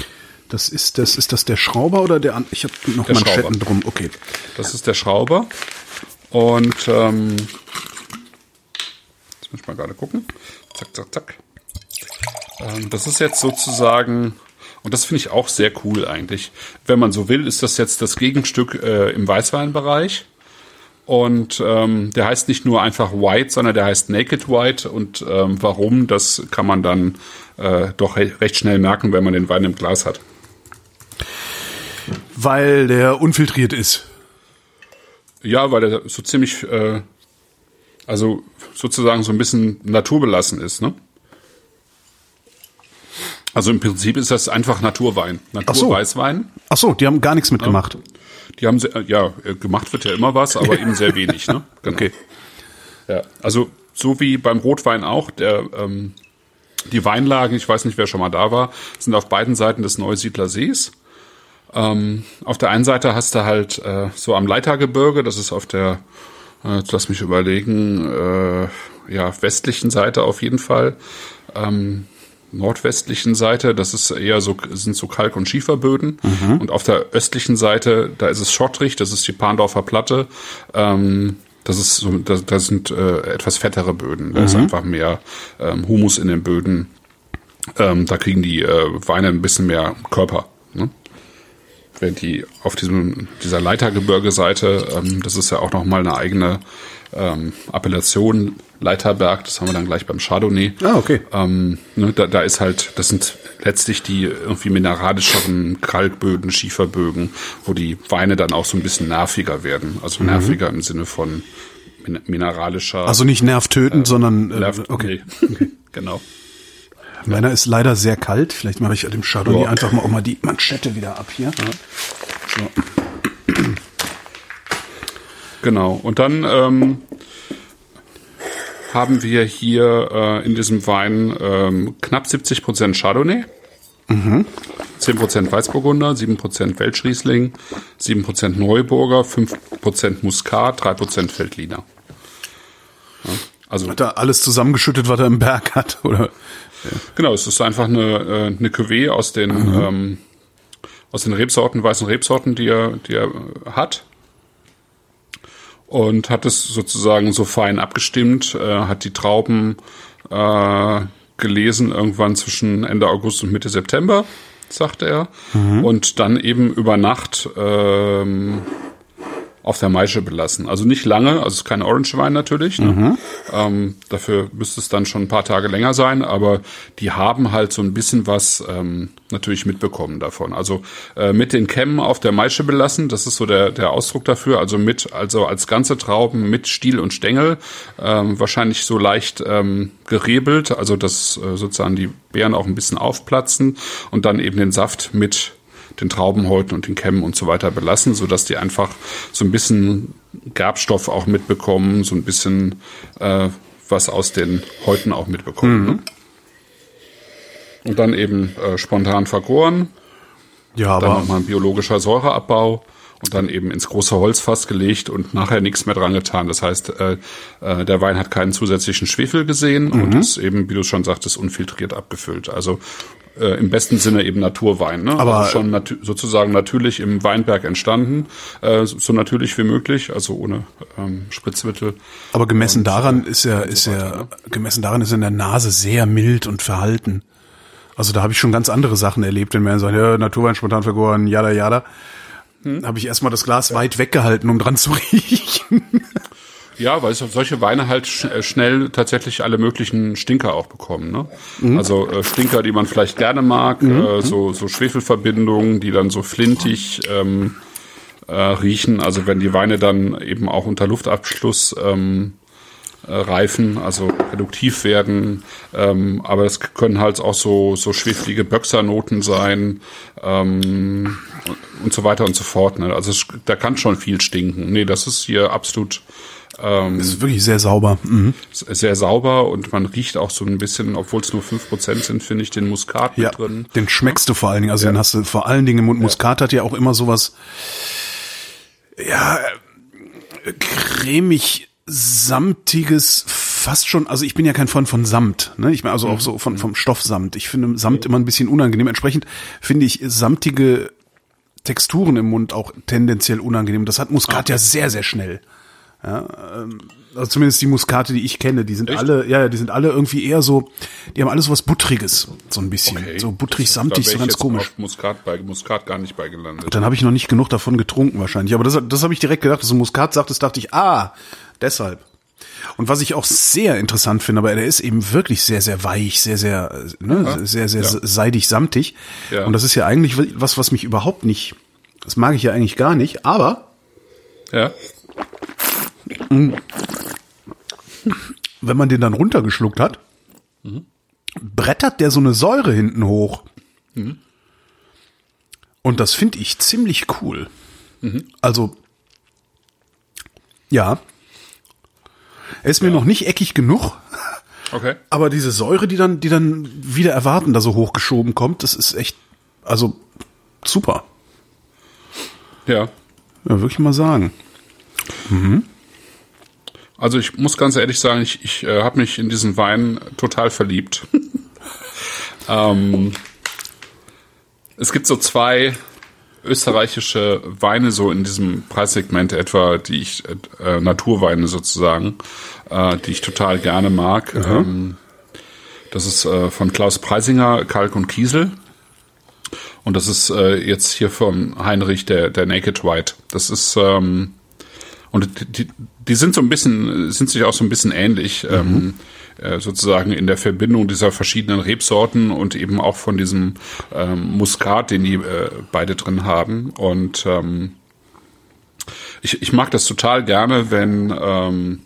Das ist das ist das der Schrauber oder der an ich habe noch Der Manschetten Schrauber. drum. Okay. Das ist der Schrauber. Und ähm, jetzt muss ich mal gerade gucken. Zack, zack, zack. Ähm, das ist jetzt sozusagen, und das finde ich auch sehr cool eigentlich. Wenn man so will, ist das jetzt das Gegenstück äh, im Weißweinbereich. Und ähm, der heißt nicht nur einfach White, sondern der heißt Naked White. Und ähm, warum, das kann man dann äh, doch re recht schnell merken, wenn man den Wein im Glas hat. Weil der unfiltriert ist. Ja, weil er so ziemlich, äh, also sozusagen so ein bisschen naturbelassen ist, ne? Also im Prinzip ist das einfach Naturwein, so. Naturweißwein. Ach so, die haben gar nichts mitgemacht. Die haben, sehr, ja, äh, gemacht wird ja immer was, aber *laughs* eben sehr wenig, ne? Genau. Okay. Ja, also so wie beim Rotwein auch, der, ähm, die Weinlagen, ich weiß nicht, wer schon mal da war, sind auf beiden Seiten des Neusiedler Sees. Ähm, auf der einen Seite hast du halt äh, so am Leitergebirge, das ist auf der, äh, lass mich überlegen, äh, ja, westlichen Seite auf jeden Fall. Ähm, nordwestlichen Seite, das ist eher so, sind so Kalk- und Schieferböden. Und auf der östlichen Seite, da ist es schottrig, das ist die Parndorfer Platte. Ähm, das ist so, da, da sind äh, etwas fettere Böden. Da ist einfach mehr ähm, Humus in den Böden. Ähm, da kriegen die äh, Weine ein bisschen mehr Körper. Ne? Während die auf diesem, dieser Leitergebirge-Seite, ähm, das ist ja auch nochmal eine eigene ähm, Appellation, Leiterberg, das haben wir dann gleich beim Chardonnay. Ah, okay. Ähm, ne, da, da ist halt, das sind letztlich die irgendwie mineralischeren Kalkböden, Schieferbögen, wo die Weine dann auch so ein bisschen nerviger werden. Also nerviger im Sinne von min mineralischer. Also nicht nervtötend, sondern äh, Nerv- okay. *laughs* *laughs* nee. genau. Meiner ist leider sehr kalt. Vielleicht mache ich dem Chardonnay Ja. einfach mal auch mal die Manschette wieder ab hier. So. Genau. Und dann ähm, haben wir hier äh, in diesem Wein ähm, knapp 70 Prozent Chardonnay. 10% Weißburgunder, 7% Welschriesling, 7% Neuburger, 5% Muskat, 3% Feldliner. Ja, also Hat er alles zusammengeschüttet, was er im Berg hat, *laughs* oder? Genau, es ist einfach eine, äh, eine Cuvée aus den, ähm, aus den Rebsorten, weißen Rebsorten, die er, die er hat. Und hat es sozusagen so fein abgestimmt, äh, hat die Trauben äh, gelesen irgendwann zwischen Ende August und Mitte September, sagte er. Und dann eben über Nacht ähm, auf der Maische belassen. Also nicht lange, also es ist kein Orange Wein natürlich. Ne? Ähm, dafür müsste es dann schon ein paar Tage länger sein, aber die haben halt so ein bisschen was ähm, natürlich mitbekommen davon. Also äh, mit den Kämmen auf der Maische belassen, das ist so der, der Ausdruck dafür. Also mit, also als ganze Trauben mit Stiel und Stängel, ähm, wahrscheinlich so leicht ähm, gerebelt, also dass äh, sozusagen die Beeren auch ein bisschen aufplatzen und dann eben den Saft mit den Traubenhäuten und den Kämmen und so weiter belassen, so dass die einfach so ein bisschen Gerbstoff auch mitbekommen, so ein bisschen äh, was aus den Häuten auch mitbekommen. Ne? Und dann eben äh, spontan vergoren, Ja, dann aber nochmal ein biologischer Säureabbau und dann eben ins große Holzfass gelegt und nachher nichts mehr dran getan. Das heißt, äh, äh, der Wein hat keinen zusätzlichen Schwefel gesehen Mhm. und ist eben, wie du schon sagtest, unfiltriert abgefüllt. Also äh, im besten Sinne eben Naturwein. Ne? Aber- also schon natu sozusagen natürlich im Weinberg entstanden, äh, so natürlich wie möglich, also ohne ähm, Spritzmittel. aber gemessen daran ist er, und ist so er, weiter, ne? gemessen daran ist er in der Nase sehr mild und verhalten. Also da habe ich schon ganz andere Sachen erlebt, wenn man sagt, ja, Naturwein spontan vergoren, jada, jada. Hm? Habe ich erstmal das Glas weit weggehalten, um dran zu *laughs* riechen. Ja, weil so- solche Weine halt sch äh, schnell tatsächlich alle möglichen Stinker auch bekommen. Ne? Mhm. Also äh, Stinker, die man vielleicht gerne mag, äh, so, so Schwefelverbindungen, die dann so flintig ähm, äh, riechen. Also wenn die Weine dann eben auch unter Luftabschluss ähm, äh, reifen, also reduktiv werden. Ähm, aber es können halt auch so, so schweflige Böxernoten sein ähm, und, und so weiter und so fort. Ne? Also es, da kann schon viel stinken. Nee, das ist hier absolut ähm, Das ist wirklich sehr sauber. Mhm. sehr sauber und man riecht auch so ein bisschen, obwohl es nur 5% sind, finde ich den Muskat Ja, mit drin. den schmeckst du vor allen Dingen. Also den hast du vor allen Dingen im Mund. Muskat hat ja auch immer sowas, ja, cremig samtiges, fast schon, also ich bin ja kein Freund von Samt, ne? Ich meine also auch so von, vom Stoff Samt. Ich finde Samt immer ein bisschen unangenehm. Entsprechend finde ich samtige Texturen im Mund auch tendenziell unangenehm. Das hat Muskat ja sehr, sehr schnell. Ja, ähm, also zumindest die Muskate, die ich kenne, die sind Echt? alle, ja, ja, die sind alle irgendwie eher so, die haben alle so was Buttriges, so ein bisschen. Okay. So butrig, Da samtig, wär so ganz komisch. Muskat, bei Muskat gar nicht beigelandet. Dann habe ich noch nicht genug davon getrunken wahrscheinlich. Aber das, das habe ich direkt gedacht, dass du Muskat sagtest, dachte ich, ah, deshalb. Und was ich auch sehr interessant finde, aber der ist eben wirklich sehr, sehr weich, sehr, sehr, äh, ne, sehr, sehr Ja. seidig, samtig. Ja. Und das ist ja eigentlich was, was mich überhaupt nicht, das mag ich ja eigentlich gar nicht, aber Ja, wenn man den dann runtergeschluckt hat, brettert der so eine Säure hinten hoch. Und das finde ich ziemlich cool. Also, ja. Er ist mir noch nicht eckig genug, okay. aber diese Säure, die dann, die dann wieder erwarten, da so hochgeschoben kommt, das ist echt, also super. Ja. Ja, wirklich mal sagen. Also ich muss ganz ehrlich sagen, ich, ich äh, habe mich in diesen Wein total verliebt. *laughs* ähm, es gibt so zwei österreichische Weine so in diesem Preissegment etwa, die ich äh, Naturweine sozusagen, äh, die ich total gerne mag. Ähm, das ist äh, von Klaus Preisinger, Kalk und Kiesel. Und das ist äh, jetzt hier von Heinrich der, der Naked White. Das ist ähm, und die, die sind so ein bisschen, sind sich auch so ein bisschen ähnlich, ähm, äh, sozusagen in der Verbindung dieser verschiedenen Rebsorten und eben auch von diesem ähm, Muskat, den die äh, beide drin haben. Und ähm, ich, ich mag das total gerne, wenn ähm,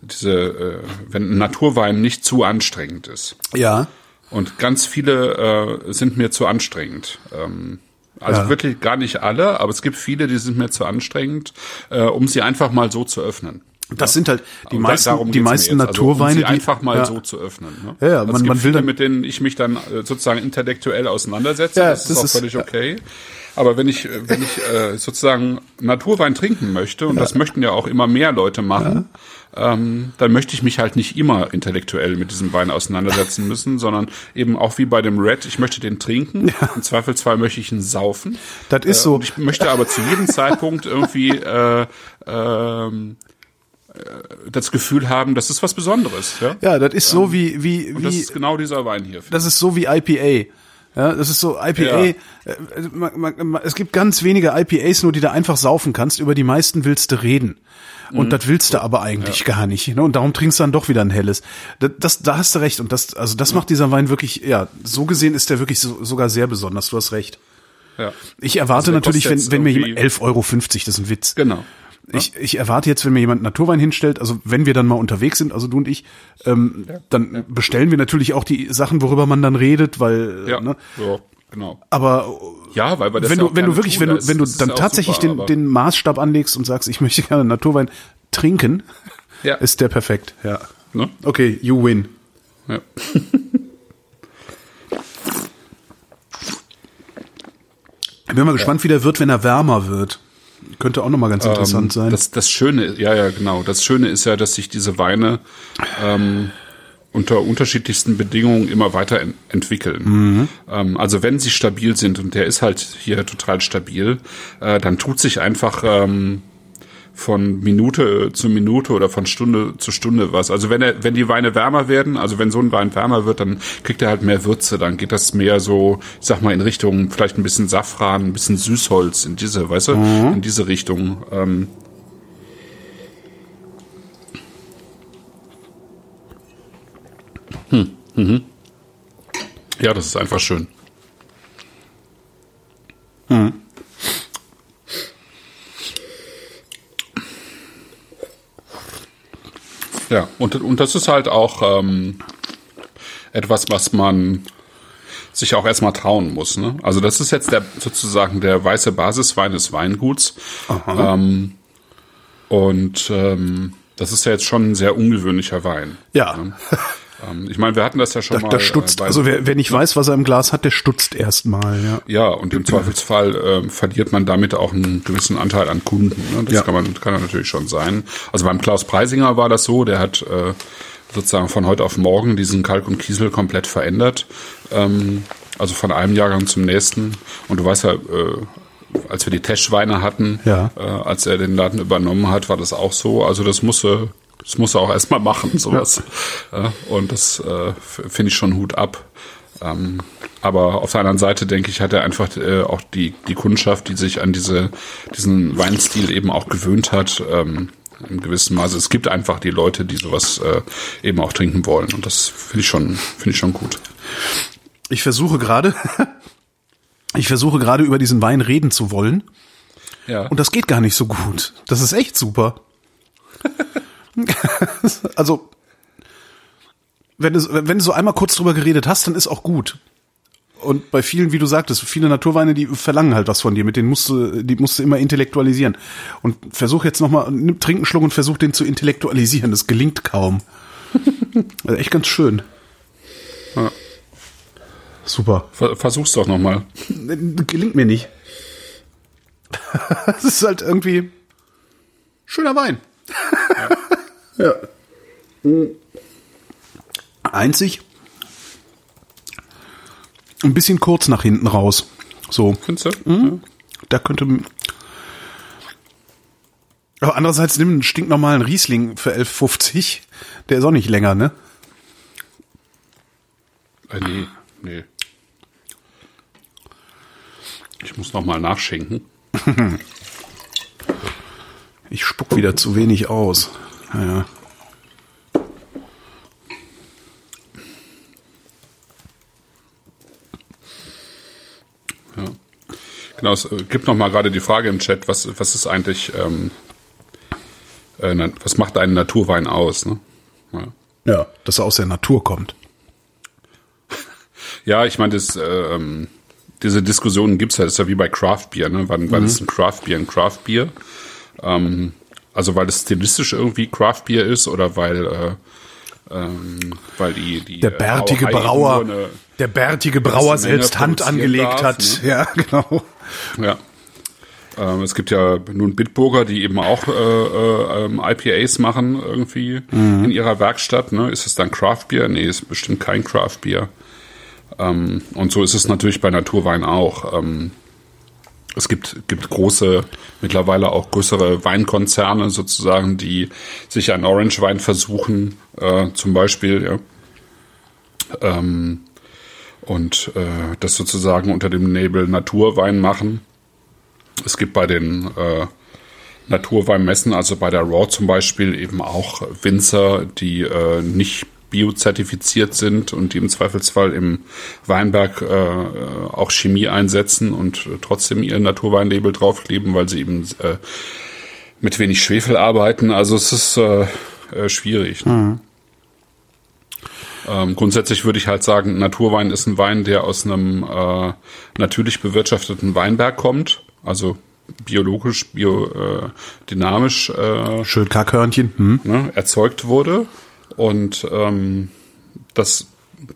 diese, äh, wenn ein Naturwein nicht zu anstrengend ist. Ja. Und ganz viele äh, sind mir zu anstrengend. Ähm, also Ja. wirklich gar nicht alle, aber es gibt viele, die sind mir zu anstrengend, äh, um sie einfach mal so zu öffnen. Das sind halt die Und meisten, die meisten jetzt. Also, um Naturweine, die einfach mal ja. so zu öffnen. Ne? Ja, ja, Also man- man will viele, dann- mit denen ich mich dann äh, sozusagen intellektuell auseinandersetze. Ja, das, ist das auch ist- völlig okay. Aber wenn ich, äh, wenn ich äh, sozusagen Naturwein trinken möchte, und das möchten ja auch immer mehr Leute machen, ähm, dann möchte ich mich halt nicht immer intellektuell mit diesem Wein auseinandersetzen *laughs* müssen, sondern eben auch wie bei dem Red, ich möchte den trinken. Im Zweifelsfall möchte ich ihn saufen. Das ist Äh, so. Ich möchte aber zu jedem *laughs* Zeitpunkt irgendwie äh, ähm, äh, das Gefühl haben, das ist was Besonderes. Ja, Ja, das ist so wie, wie, Und das wie, ist genau dieser Wein hier. das ist so wie IPA. Ja, das ist so IPA. Ja. Äh, man, man, man, es gibt ganz wenige IPAs, nur die du einfach saufen kannst. Über die meisten willst du reden. Und Mhm. das willst du aber eigentlich gar nicht. Ne? Und darum trinkst du dann doch wieder ein helles. Das, das, da hast du recht. Und das, also das macht dieser Wein wirklich, ja, so gesehen ist der wirklich so, sogar sehr besonders. Du hast recht. Ja. Ich erwarte Also natürlich, wenn, wenn mir jemand 11,50 Euro, das ist ein Witz. Genau. Ich, ich erwarte jetzt, wenn mir jemand Naturwein hinstellt, also wenn wir dann mal unterwegs sind, also du und ich, ähm, dann bestellen wir natürlich auch die Sachen, worüber man dann redet, weil, Ja. ne, ja, genau. aber Ja, weil wir das wenn ja du, wenn du wirklich, wenn du, wenn du dann tatsächlich super, den, den Maßstab anlegst und sagst, ich möchte gerne Naturwein trinken, Ja. ist der perfekt, ja. Ne? Okay, you win. Ja. Ich bin mal gespannt, wie der wird, wenn er wärmer wird. Könnte auch nochmal ganz interessant sein. Ähm, Das, das Schöne, ja, ja, genau. Das Schöne ist ja, dass sich diese Weine ähm, unter unterschiedlichsten Bedingungen immer weiter en entwickeln. Mhm. Ähm, also wenn sie stabil sind und der ist halt hier total stabil, äh, dann tut sich einfach ähm, von Minute zu Minute oder von Stunde zu Stunde was. Also wenn er, wenn die Weine wärmer werden, also wenn so ein Wein wärmer wird, dann kriegt er halt mehr Würze, dann geht das mehr so, ich sag mal, in Richtung vielleicht ein bisschen Safran, ein bisschen Süßholz, in diese, weißt du, in diese Richtung. Ähm, Ja, das ist einfach schön. Ja, und, und das ist halt auch ähm, etwas, was man sich auch erstmal trauen muss. Ne? Also das ist jetzt der sozusagen der weiße Basiswein des Weinguts. Ähm, und ähm, das ist ja jetzt schon ein sehr ungewöhnlicher Wein. Ja. Ne? *laughs* Ähm, ich meine, wir hatten das ja schon Da, mal. da stutzt, äh, also wer, wer nicht weiß, was er im Glas hat, der stutzt erstmal, ja. ja, und im Zweifelsfall ähm, verliert man damit auch einen gewissen Anteil an Kunden. Ne? Das Ja. kann man kann natürlich schon sein. Also beim Klaus Preisinger war das so, der hat äh, sozusagen von heute auf morgen diesen Kalk und Kiesel komplett verändert. Ähm, also von einem Jahrgang zum nächsten. Und du weißt ja, äh, als wir die Teschweine hatten, Ja. äh, als er den Laden übernommen hat, war das auch so. Also das musste, das muss er auch erstmal machen, sowas. Ja. und das äh, finde ich schon Hut ab. Ähm, aber auf der anderen Seite, denke ich, hat er einfach äh, auch die, die Kundschaft, die sich an diese, diesen Weinstil eben auch gewöhnt hat, ähm, in gewissem Maße. Es gibt einfach die Leute, die sowas äh, eben auch trinken wollen. Und das finde ich schon, finde ich schon gut. Ich versuche gerade, *laughs* ich versuche gerade über diesen Wein reden zu wollen. Ja. Und das geht gar nicht so gut. Das ist echt super. *laughs* *laughs* also, wenn du, wenn du so einmal kurz drüber geredet hast, dann ist auch gut. Und bei vielen, wie du sagtest, viele Naturweine, die verlangen halt was von dir, mit denen musst du, die musst du immer intellektualisieren. Und versuch jetzt nochmal, nimm, trink einen Schluck und versuch den zu intellektualisieren. Das gelingt kaum. *laughs* Also echt ganz schön. Ja. Super. Ver- Versuch's doch nochmal. Gelingt mir nicht. *laughs* Es ist halt irgendwie schöner Wein. Ja. Einzig ein bisschen kurz nach hinten raus. So, Findest du? da könnte. Aber andererseits nimm einen stinknormalen Riesling für 11,50. Der ist auch nicht länger, ne? Äh, nee, nee. Ich muss nochmal nachschenken. *laughs* Ich spuck wieder zu wenig aus. Naja. Ja. Genau, es äh, gibt noch mal gerade die Frage im Chat, was, was ist eigentlich, ähm, äh, was macht einen Naturwein aus? Ne? Ja. Ja, dass er aus der Natur kommt. *laughs* Ja, ich meine, das, äh, ähm, diese Diskussionen gibt's ja, das ist ja wie bei Craft Beer, ne? Wann, wann ist ein Craft Beer ein Craft Beer? Ähm, also weil es stilistisch irgendwie Craft Beer ist oder weil, äh, ähm, weil die, die Der bärtige Brauerei Brauer, eine- der bärtige Brauer selbst Hand angelegt darf, hat. ne? Ja, genau. Ja. Ähm, es gibt ja nun Bitburger, die eben auch äh, äh, ähm, IPAs machen irgendwie in ihrer Werkstatt. Ne? Ist es dann Craft Beer? Nee, ist bestimmt kein Craft Beer. Ähm, und so ist es natürlich bei Naturwein auch. Ähm, es gibt, gibt große, mittlerweile auch größere Weinkonzerne sozusagen, die sich an Orange-Wein versuchen, äh, zum Beispiel, ja. Ähm, und äh, das sozusagen unter dem Label Naturwein machen. Es gibt bei den äh, Naturweinmessen, also bei der Raw zum Beispiel, eben auch Winzer, die äh, nicht biozertifiziert sind und die im Zweifelsfall im Weinberg äh, auch Chemie einsetzen und äh, trotzdem ihr Naturweinlabel draufkleben, weil sie eben äh, mit wenig Schwefel arbeiten. Also es ist äh, äh, schwierig. Ne? Ähm, grundsätzlich würde ich halt sagen, Naturwein ist ein Wein, der aus einem äh, natürlich bewirtschafteten Weinberg kommt, also biologisch, biodynamisch äh, Schön Kackhörnchen. Hm. ne, erzeugt wurde und ähm, das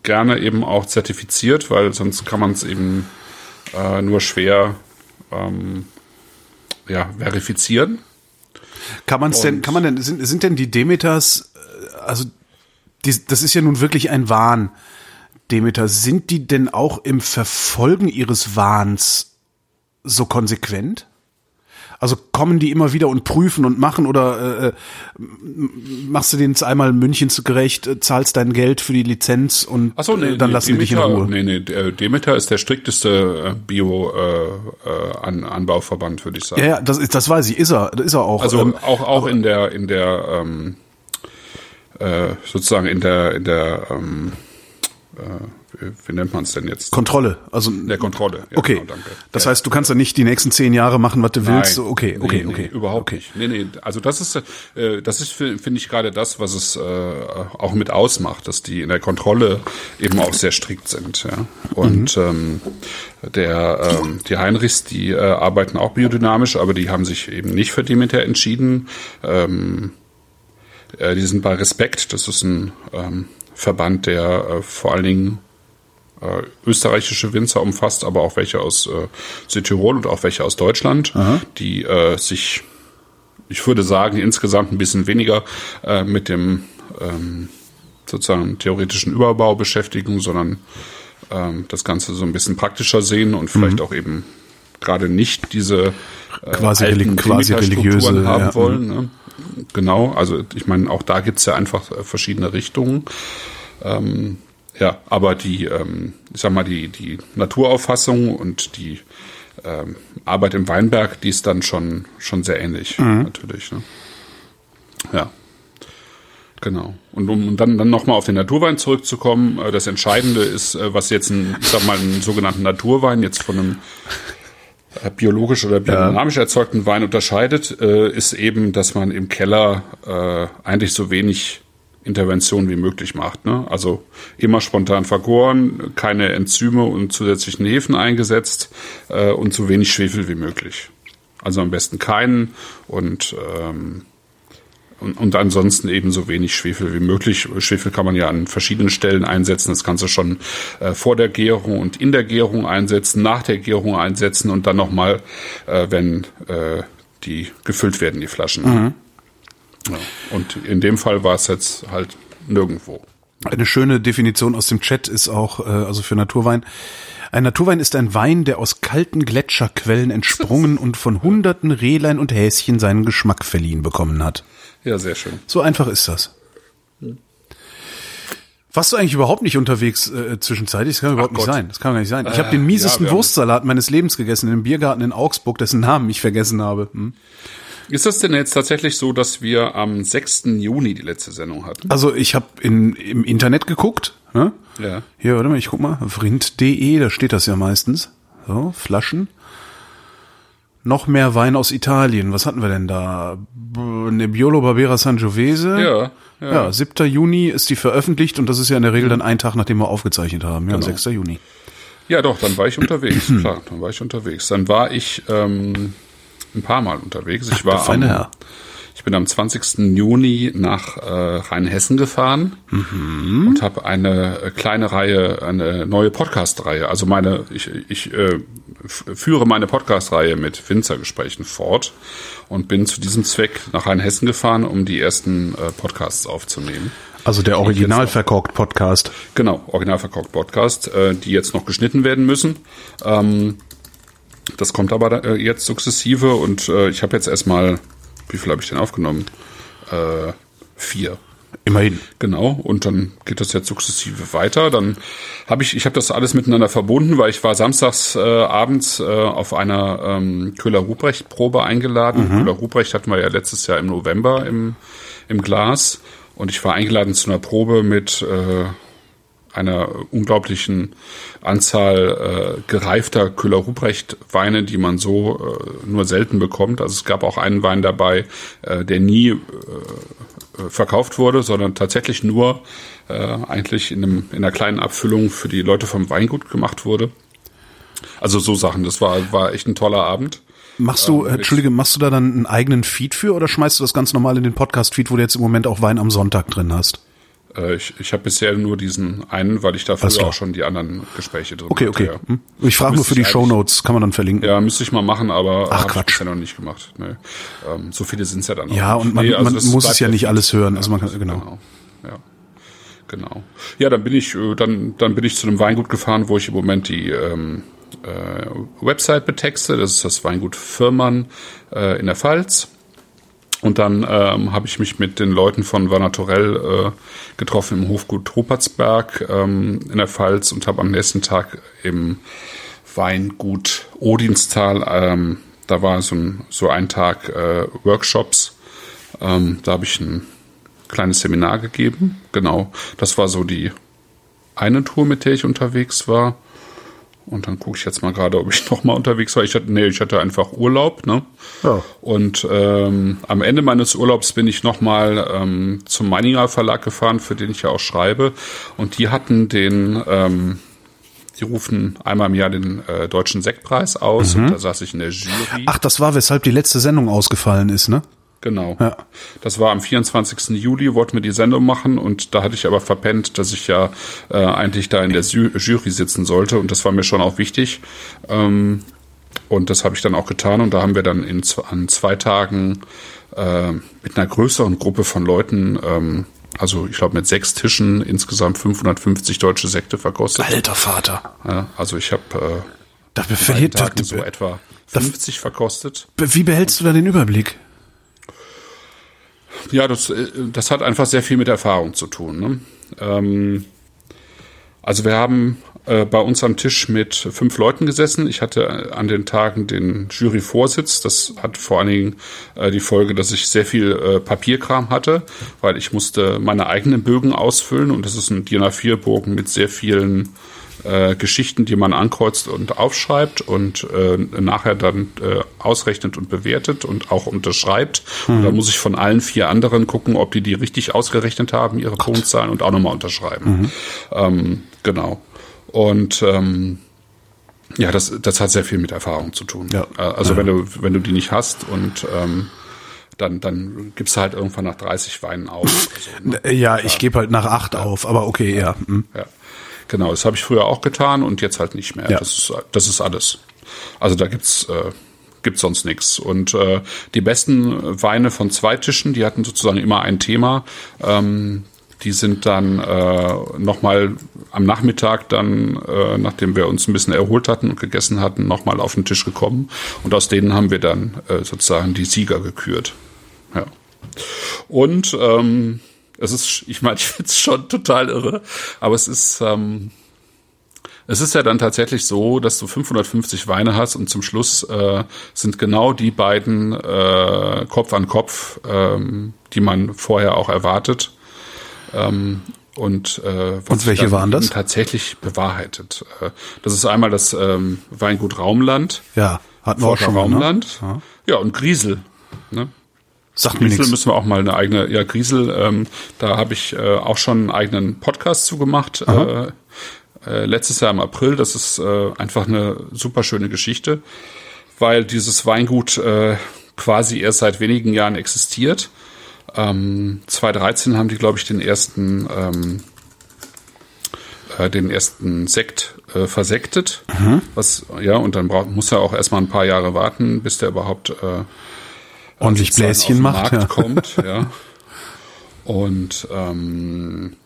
gerne eben auch zertifiziert, weil sonst kann man es eben äh, nur schwer ähm, ja, verifizieren. Kann man's denn, Und- kann man denn, sind, sind denn die Demeters, äh, also die, das ist ja nun wirklich ein Wahn, Demeter, sind die denn auch im Verfolgen ihres Wahns so konsequent? Also kommen die immer wieder und prüfen und machen oder äh, äh, machst du denen jetzt einmal Münchens gerecht, äh, zahlst dein Geld für die Lizenz und Achso, nee, äh, dann nee, lassen die dich in Demeter- Ruhe? Nee, nee, Demeter ist der strikteste Bio-Anbauverband, äh, würde ich sagen. Ja, ja, das, ist, das weiß ich, ist er, ist er auch. Also ähm, auch auch in der in der ähm, äh, sozusagen in der, in der ähm, äh, wie nennt man es denn jetzt? Kontrolle, also der Kontrolle. Ja, okay. Genau. Das ja. heißt, du kannst ja nicht die nächsten zehn Jahre machen, was du Nein. willst. Okay, okay, nee, okay. Nee, überhaupt okay. nicht. Nee, nee. Also das ist, äh, das ist finde ich gerade das, was es äh, auch mit ausmacht, dass die in der Kontrolle eben auch sehr strikt sind. Ja. Und mhm. ähm, der ähm, die Heinrichs, die äh, arbeiten auch biodynamisch, aber die haben sich eben nicht für Demeter entschieden. Ähm, äh, die sind bei Respekt. Das ist ein ähm, Verband, der äh, vor allen Dingen äh, österreichische Winzer umfasst, aber auch welche aus äh, Südtirol und auch welche aus Deutschland, Aha. die äh, sich, ich würde sagen, insgesamt ein bisschen weniger äh, mit dem ähm, sozusagen theoretischen Überbau beschäftigen, sondern ähm, das Ganze so ein bisschen praktischer sehen und vielleicht mhm. auch eben gerade nicht diese äh, quasi, alten quasi religiöse haben ja. wollen. Ne? Genau, also ich meine, auch da gibt's ja einfach verschiedene Richtungen. Ähm, ja, aber die, ähm, ich sag mal, die, die Naturauffassung und die ähm, Arbeit im Weinberg, die ist dann schon, schon sehr ähnlich, mhm. natürlich. Ne? Ja. Genau. Und um dann, dann nochmal auf den Naturwein zurückzukommen, äh, das Entscheidende ist, äh, was jetzt ein, ich sag mal, einen sogenannten Naturwein jetzt von einem äh, biologisch oder biodynamisch ja. erzeugten Wein unterscheidet, äh, ist eben, dass man im Keller äh, eigentlich so wenig Intervention wie möglich macht. Ne? Also immer spontan vergoren, keine Enzyme und zusätzlichen Hefen eingesetzt äh, und so wenig Schwefel wie möglich. Also am besten keinen und, ähm, und, und ansonsten eben so wenig Schwefel wie möglich. Schwefel kann man ja an verschiedenen Stellen einsetzen. Das kannst du schon äh, vor der Gärung und in der Gärung einsetzen, nach der Gärung einsetzen und dann nochmal, äh, wenn äh, die gefüllt werden, die Flaschen. Mhm. Ja. Und in dem Fall war es jetzt halt nirgendwo. Eine schöne Definition aus dem Chat ist auch, äh, also für Naturwein. Ein Naturwein ist ein Wein, der aus kalten Gletscherquellen entsprungen und von hunderten Rehlein und Häschen seinen Geschmack verliehen bekommen hat. Ja, sehr schön. So einfach ist das. Warst du eigentlich überhaupt nicht unterwegs äh, zwischenzeitlich? Das kann überhaupt Ach nicht Gott. sein. Das kann gar nicht sein. Ich äh, habe den miesesten ja, Wurstsalat meines Lebens gegessen in einem Biergarten in Augsburg, dessen Namen ich vergessen habe. Hm? Ist das denn jetzt tatsächlich so, dass wir am 6. Juni die letzte Sendung hatten? Also ich habe im Internet geguckt. Ne? Ja. Hier, warte mal, ich guck mal. Vrind.de, da steht das ja meistens. So, Flaschen. Noch mehr Wein aus Italien. Was hatten wir denn da? Nebbiolo Barbera Sangiovese. Ja, ja. Ja, 7. Juni ist die veröffentlicht und das ist ja in der Regel dann ein Tag, nachdem wir aufgezeichnet haben. Ja, genau. 6. Juni. Ja, doch, dann war ich unterwegs. *clears throat* Klar, dann war ich unterwegs. Dann war ich ähm, ein paar Mal unterwegs. Ich war am, Herr. ich bin am 20. Juni nach äh, Rheinhessen gefahren mhm. und habe eine äh, kleine Reihe, eine neue Podcast-Reihe. Also meine, ich, ich äh, führe meine Podcast-Reihe mit Winzergesprächen fort und bin zu diesem Zweck nach Rheinhessen gefahren, um die ersten äh, Podcasts aufzunehmen. Also der Original verkorkt Podcast. Genau, Original verkorkt Podcast, äh, die jetzt noch geschnitten werden müssen. Ähm, das kommt aber äh, jetzt sukzessive und äh, ich habe jetzt erstmal, wie viel habe ich denn aufgenommen? Äh, vier. Immerhin. Genau, und dann geht das jetzt sukzessive weiter. Dann habe ich, ich habe das alles miteinander verbunden, weil ich war samstags äh, abends äh, auf einer ähm, Köhler-Ruprecht-Probe eingeladen. Mhm. Köhler-Ruprecht hatten wir ja letztes Jahr im November im, im Glas. Und ich war eingeladen zu einer Probe mit äh, einer unglaublichen Anzahl äh, gereifter Köhler-Ruprecht-Weine, die man so äh, nur selten bekommt. Also es gab auch einen Wein dabei, äh, der nie äh, verkauft wurde, sondern tatsächlich nur äh, eigentlich in, einem, in einer kleinen Abfüllung für die Leute vom Weingut gemacht wurde. Also so Sachen, das war, war echt ein toller Abend. Machst du, ähm, Entschuldige, machst du da dann einen eigenen Feed für oder schmeißt du das ganz normal in den Podcast-Feed, wo du jetzt im Moment auch Wein am Sonntag drin hast? Äh, ich ich habe bisher nur diesen einen, weil ich dafür also. auch schon die anderen Gespräche drin Okay, okay. Hm. Ich frage nur für die Show Notes, kann man dann verlinken? Ja, müsste ich mal machen, aber Ach, Quatsch. ich bisher noch nicht gemacht. Nee. Ähm, so viele sind es ja dann auch. Ja, und man, nee, also man muss es ja nicht alles hören. Also man kann, genau. genau. Ja. Genau. Ja, dann bin ich, äh, dann, dann bin ich zu einem Weingut gefahren, wo ich im Moment die ähm, äh, Website betexte. Das ist das Weingut Firmann äh, in der Pfalz. Und dann ähm, habe ich mich mit den Leuten von Vanatorell äh, getroffen im Hofgut Rupertsberg ähm, in der Pfalz und habe am nächsten Tag im Weingut Odinstal, ähm, da war so ein, so ein Tag äh, Workshops. Ähm, da habe ich einen kleines Seminar gegeben. Genau, das war so die eine Tour, mit der ich unterwegs war. Und dann gucke ich jetzt mal gerade, ob ich *laughs* noch mal unterwegs war. Ich hatte, nee, ich hatte einfach Urlaub, ne? Ja. Und ähm, am Ende meines Urlaubs bin ich noch mal ähm, zum Meininger Verlag gefahren, für den ich ja auch schreibe. Und die hatten den, ähm, die rufen einmal im Jahr den äh, deutschen Sektpreis aus. Und da saß ich in der Jury. Ach, das war, weshalb die letzte Sendung ausgefallen ist, ne? Genau. Ja. Das war am 24. Juli, wollten wir die Sendung machen und da hatte ich aber verpennt, dass ich ja äh, eigentlich da in der Ju- Jury sitzen sollte und das war mir schon auch wichtig. Ähm, und das habe ich dann auch getan und da haben wir dann in, an zwei Tagen äh, mit einer größeren Gruppe von Leuten, ähm, also ich glaube mit sechs Tischen, insgesamt 550 deutsche Sekte verkostet. Alter Vater. Ja, also ich habe äh, Da verliert, Tagen so etwa 50 verkostet. wie behältst du da den Überblick? Ja, das, äh, das hat einfach sehr viel mit Erfahrung zu tun. Ne? Ähm, also wir haben äh, bei uns am Tisch mit fünf Leuten gesessen. Ich hatte äh, an den Tagen den Juryvorsitz. Das hat vor allen Dingen äh, die Folge, dass ich sehr viel äh, Papierkram hatte, weil ich musste meine eigenen Bögen ausfüllen und das ist ein DIN A4-Bogen mit sehr vielen äh, Geschichten, die man ankreuzt und aufschreibt und äh, nachher dann äh, ausrechnet und bewertet und auch unterschreibt. Und da muss ich von allen vier anderen gucken, ob die die richtig ausgerechnet haben, ihre Punktzahlen und auch nochmal unterschreiben. Ähm, genau. Und ähm, ja, das, das hat sehr viel mit Erfahrung zu tun. Ja. Äh, Also wenn du wenn du die nicht hast und ähm, dann dann gibst du halt irgendwann nach 30 Weinen auf. so, *laughs* ne? Ja, ich gebe halt nach acht auf, aber okay, ja. hm. Ja, genau. Das habe ich früher auch getan und jetzt halt nicht mehr. Ja. Das, ist, das ist alles. Also da gibt's äh, gibt's sonst nichts. Und äh, die besten Weine von zwei Tischen, die hatten sozusagen immer ein Thema. Ähm, die sind dann äh, nochmal am Nachmittag dann, äh, nachdem wir uns ein bisschen erholt hatten und gegessen hatten, nochmal auf den Tisch gekommen. Und aus denen haben wir dann äh, sozusagen die Sieger gekürt. Ja. Und ähm, es ist, ich meine, *laughs* ich finde es schon total irre, aber es ist, ähm, es ist ja dann tatsächlich so, dass du 550 Weine hast und zum Schluss äh, sind genau die beiden äh, Kopf an Kopf, ähm, die man vorher auch erwartet. Ähm, und äh, was Und welche waren das? Tatsächlich bewahrheitet. Äh, das ist einmal das ähm, Weingut Raumland. Ja, hatten wir auch schon ne? Raumland. Ja, und Griesel. Ne? Sagt mir Griesel nichts. müssen wir auch mal eine eigene, ja, Griesel, ähm, da habe ich äh, auch schon einen eigenen Podcast zugemacht. Äh, äh, letztes Jahr im April. Das ist äh, einfach eine super schöne Geschichte, weil dieses Weingut äh, quasi erst seit wenigen Jahren existiert. Ähm, 2013 haben die, glaube ich, den ersten ähm, äh, den ersten Sekt äh, versektet. Was, ja, und dann braucht, muss er auch erstmal ein paar Jahre warten, bis der überhaupt äh, Ordentlich Bläschen macht. Markt Ja. kommt, ja. Und ähm,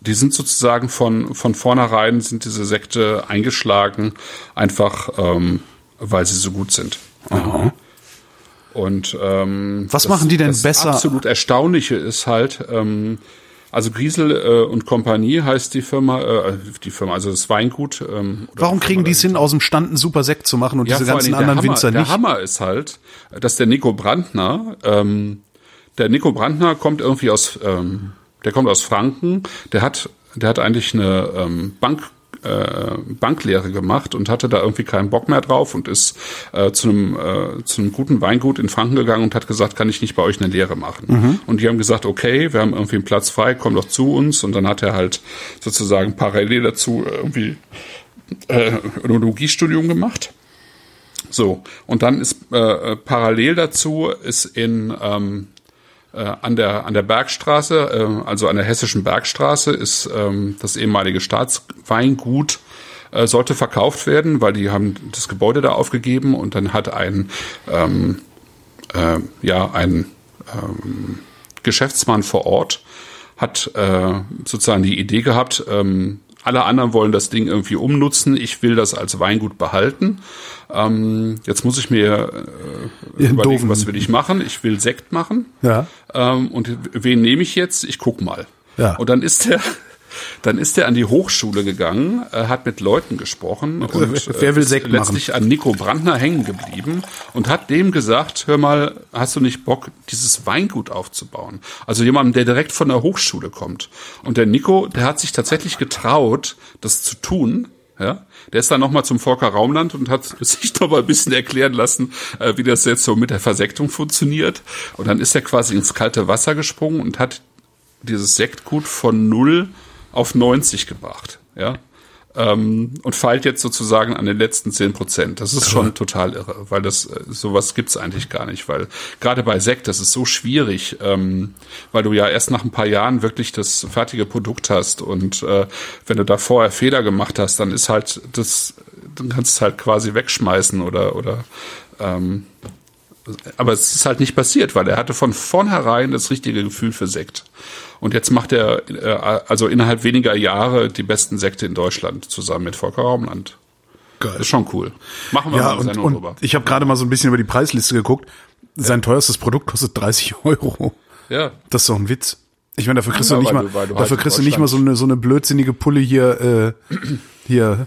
die sind sozusagen von, von vornherein sind diese Sekte eingeschlagen, einfach ähm, weil sie so gut sind. Und ähm, Was machen die denn das besser? absolut Erstaunliche ist halt, ähm, also Griesel äh, und Kompanie heißt die Firma, äh, die Firma, also das Weingut. Ähm, Warum kriegen die es hin, aus dem Stand einen super Sekt zu machen und diese vor allen ganzen der anderen Hammer, Winzer der nicht? Hammer ist halt, dass der Nico Brandner, ähm, der Nico Brandner kommt irgendwie aus, ähm, der kommt aus Franken, der hat, der hat eigentlich eine ähm, Bank äh, Banklehre gemacht und hatte da irgendwie keinen Bock mehr drauf und ist äh, zu einem äh, zu einem guten Weingut in Franken gegangen und hat gesagt, kann ich nicht bei euch eine Lehre machen? Und die haben gesagt, okay, wir haben irgendwie einen Platz frei, komm doch zu uns. Und dann hat er halt sozusagen parallel dazu irgendwie äh, Önologiestudium gemacht. So, und dann ist äh, parallel dazu ist in ähm, äh, an der an der Bergstraße, äh, also an der hessischen Bergstraße, ist ähm, das ehemalige Staatsweingut äh, sollte verkauft werden, weil die haben das Gebäude da aufgegeben und dann hat ein ähm, äh, ja ein ähm, Geschäftsmann vor Ort hat äh, sozusagen die Idee gehabt, ähm, alle anderen wollen das Ding irgendwie umnutzen, ich will das als Weingut behalten. Ähm, jetzt muss ich mir äh, Ihren überlegen, doofen- was will ich machen? Ich will Sekt machen. Ja. Ähm, und wen nehme ich jetzt? Ich guck mal. Ja. Und dann ist der, Dann ist er an die Hochschule gegangen, äh, hat mit Leuten gesprochen und Wer will ist Sekt letztlich an Nico Brandner hängen geblieben und hat dem gesagt, hör mal, hast du nicht Bock, dieses Weingut aufzubauen? Also jemandem, der direkt von der Hochschule kommt. Und der Nico, der hat sich tatsächlich getraut, das zu tun, ja, der ist dann nochmal zum Volker Raumland und hat *laughs* sich noch mal ein bisschen erklären lassen, äh, wie das jetzt so mit der Versektung funktioniert. Und dann ist er quasi ins kalte Wasser gesprungen und hat dieses Sektgut von null auf 90 gebracht. Ja, ähm, und feilt jetzt sozusagen an den letzten 10 Prozent. Das ist schon total irre, weil das äh, sowas gibt's eigentlich gar nicht, weil gerade bei Sekt, das ist so schwierig, ähm, weil du ja erst nach ein paar Jahren wirklich das fertige Produkt hast und äh, wenn du da vorher Fehler gemacht hast, dann ist halt das, dann kannst du es halt quasi wegschmeißen oder oder ähm, aber es ist halt nicht passiert, weil er hatte von vornherein das richtige Gefühl für Sekt. Und jetzt macht er äh, also innerhalb weniger Jahre die besten Sekte in Deutschland zusammen mit Volker Raumland. Geil. Ist schon cool. Machen wir Ja, mal eine und, Sendung und drüber. ich habe gerade mal so ein bisschen über die Preisliste geguckt. Sein teuerstes Produkt kostet 30 *laughs* Euro. Ja. Das ist doch ein Witz. Ich meine, dafür kriegst Ja, du nicht mal, du- du halt dafür in kriegst du nicht mal so eine, so eine blödsinnige Pulle hier, äh, *clears throat* hier,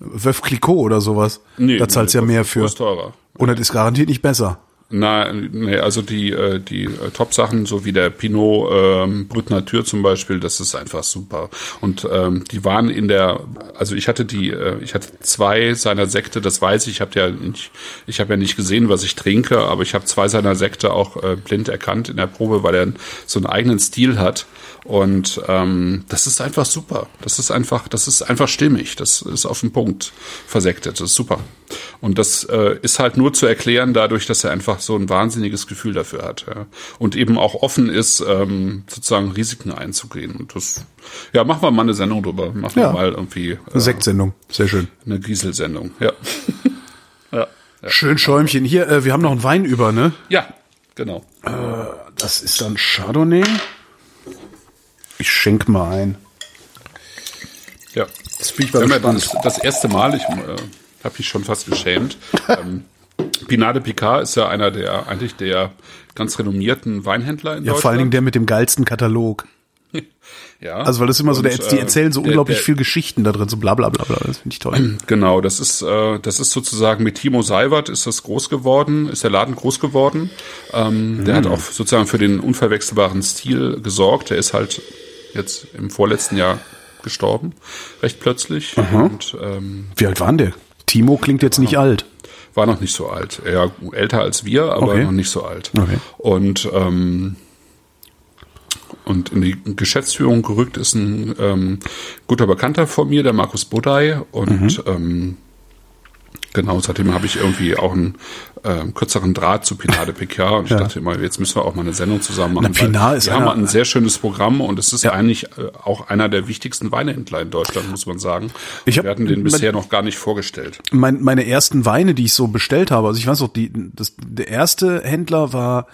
Veuve Clicquot oder sowas. da zahlst du ja nee, mehr für. Ist teurer. Und das ist garantiert nicht besser. Na, nee, also die, äh, die äh, Top-Sachen, so wie der Pinot ähm, Brut Natur zum Beispiel, das ist einfach super. Und ähm, die waren in der, also ich hatte die, äh, ich hatte zwei seiner Sekte, das weiß ich, ich habe ja nicht, ich habe ja nicht gesehen, was ich trinke, aber ich habe zwei seiner Sekte auch äh, blind erkannt in der Probe, weil er so einen eigenen Stil hat. Und ähm, das ist einfach super. Das ist einfach, das ist einfach stimmig. Das ist auf den Punkt versektet. Das ist super. Und das äh, ist halt nur zu erklären dadurch, dass er einfach so ein wahnsinniges Gefühl dafür hat. Ja. Und eben auch offen ist, ähm, sozusagen Risiken einzugehen. Und das, ja, machen wir mal eine Sendung drüber. Machen Ja. wir mal irgendwie äh, Sektsendung. Sehr schön. eine Giesel-Sendung. Ja. *laughs* ja. ja. Schön Schäumchen. Hier, äh, wir haben noch einen Wein über, ne? Ja, genau. Das ist dann Chardonnay. Ich schenk mal ein. Ja. Jetzt bin ich mal gespannt. das, das erste Mal, ich äh, habe mich schon fast geschämt. *laughs* ähm, Pinade Picard ist ja einer der eigentlich der ganz renommierten Weinhändler in Ja, Deutschland. vor allen Dingen der mit dem geilsten Katalog. *laughs* ja. Also weil das immer so, der, Und, die äh, erzählen so der- unglaublich der- viel Geschichten da drin, so bla bla bla bla. Das finde ich toll. *clears throat* Genau, das ist äh, das ist sozusagen mit Timo Seiwert ist das groß geworden, ist der Laden groß geworden. Ähm, Der Mhm. hat auch sozusagen für den unverwechselbaren Stil gesorgt. Der ist halt jetzt im vorletzten Jahr gestorben, recht plötzlich und ähm, Wie alt war denn der? Timo klingt jetzt nicht alt. war noch nicht so alt. Er älter als wir, aber Okay. noch nicht so alt. Okay. Und ähm, und in die Geschäftsführung gerückt ist ein ähm, guter Bekannter von mir, der Markus Bodai. Und ähm, genau, seitdem habe ich irgendwie auch einen ähm, kürzeren Draht zu Pinade *laughs* Picard. Und ich Ja. dachte immer, jetzt müssen wir auch mal eine Sendung zusammen machen. Na, Pinard weil ist wir haben einer- ein sehr schönes Programm und es ist Ja. eigentlich äh, auch einer der wichtigsten Weinhändler in Deutschland, muss man sagen. Ich hab- wir hatten den bisher noch gar nicht vorgestellt. Mein, meine ersten Weine, die ich so bestellt habe, also ich weiß noch, die, das, der erste Händler war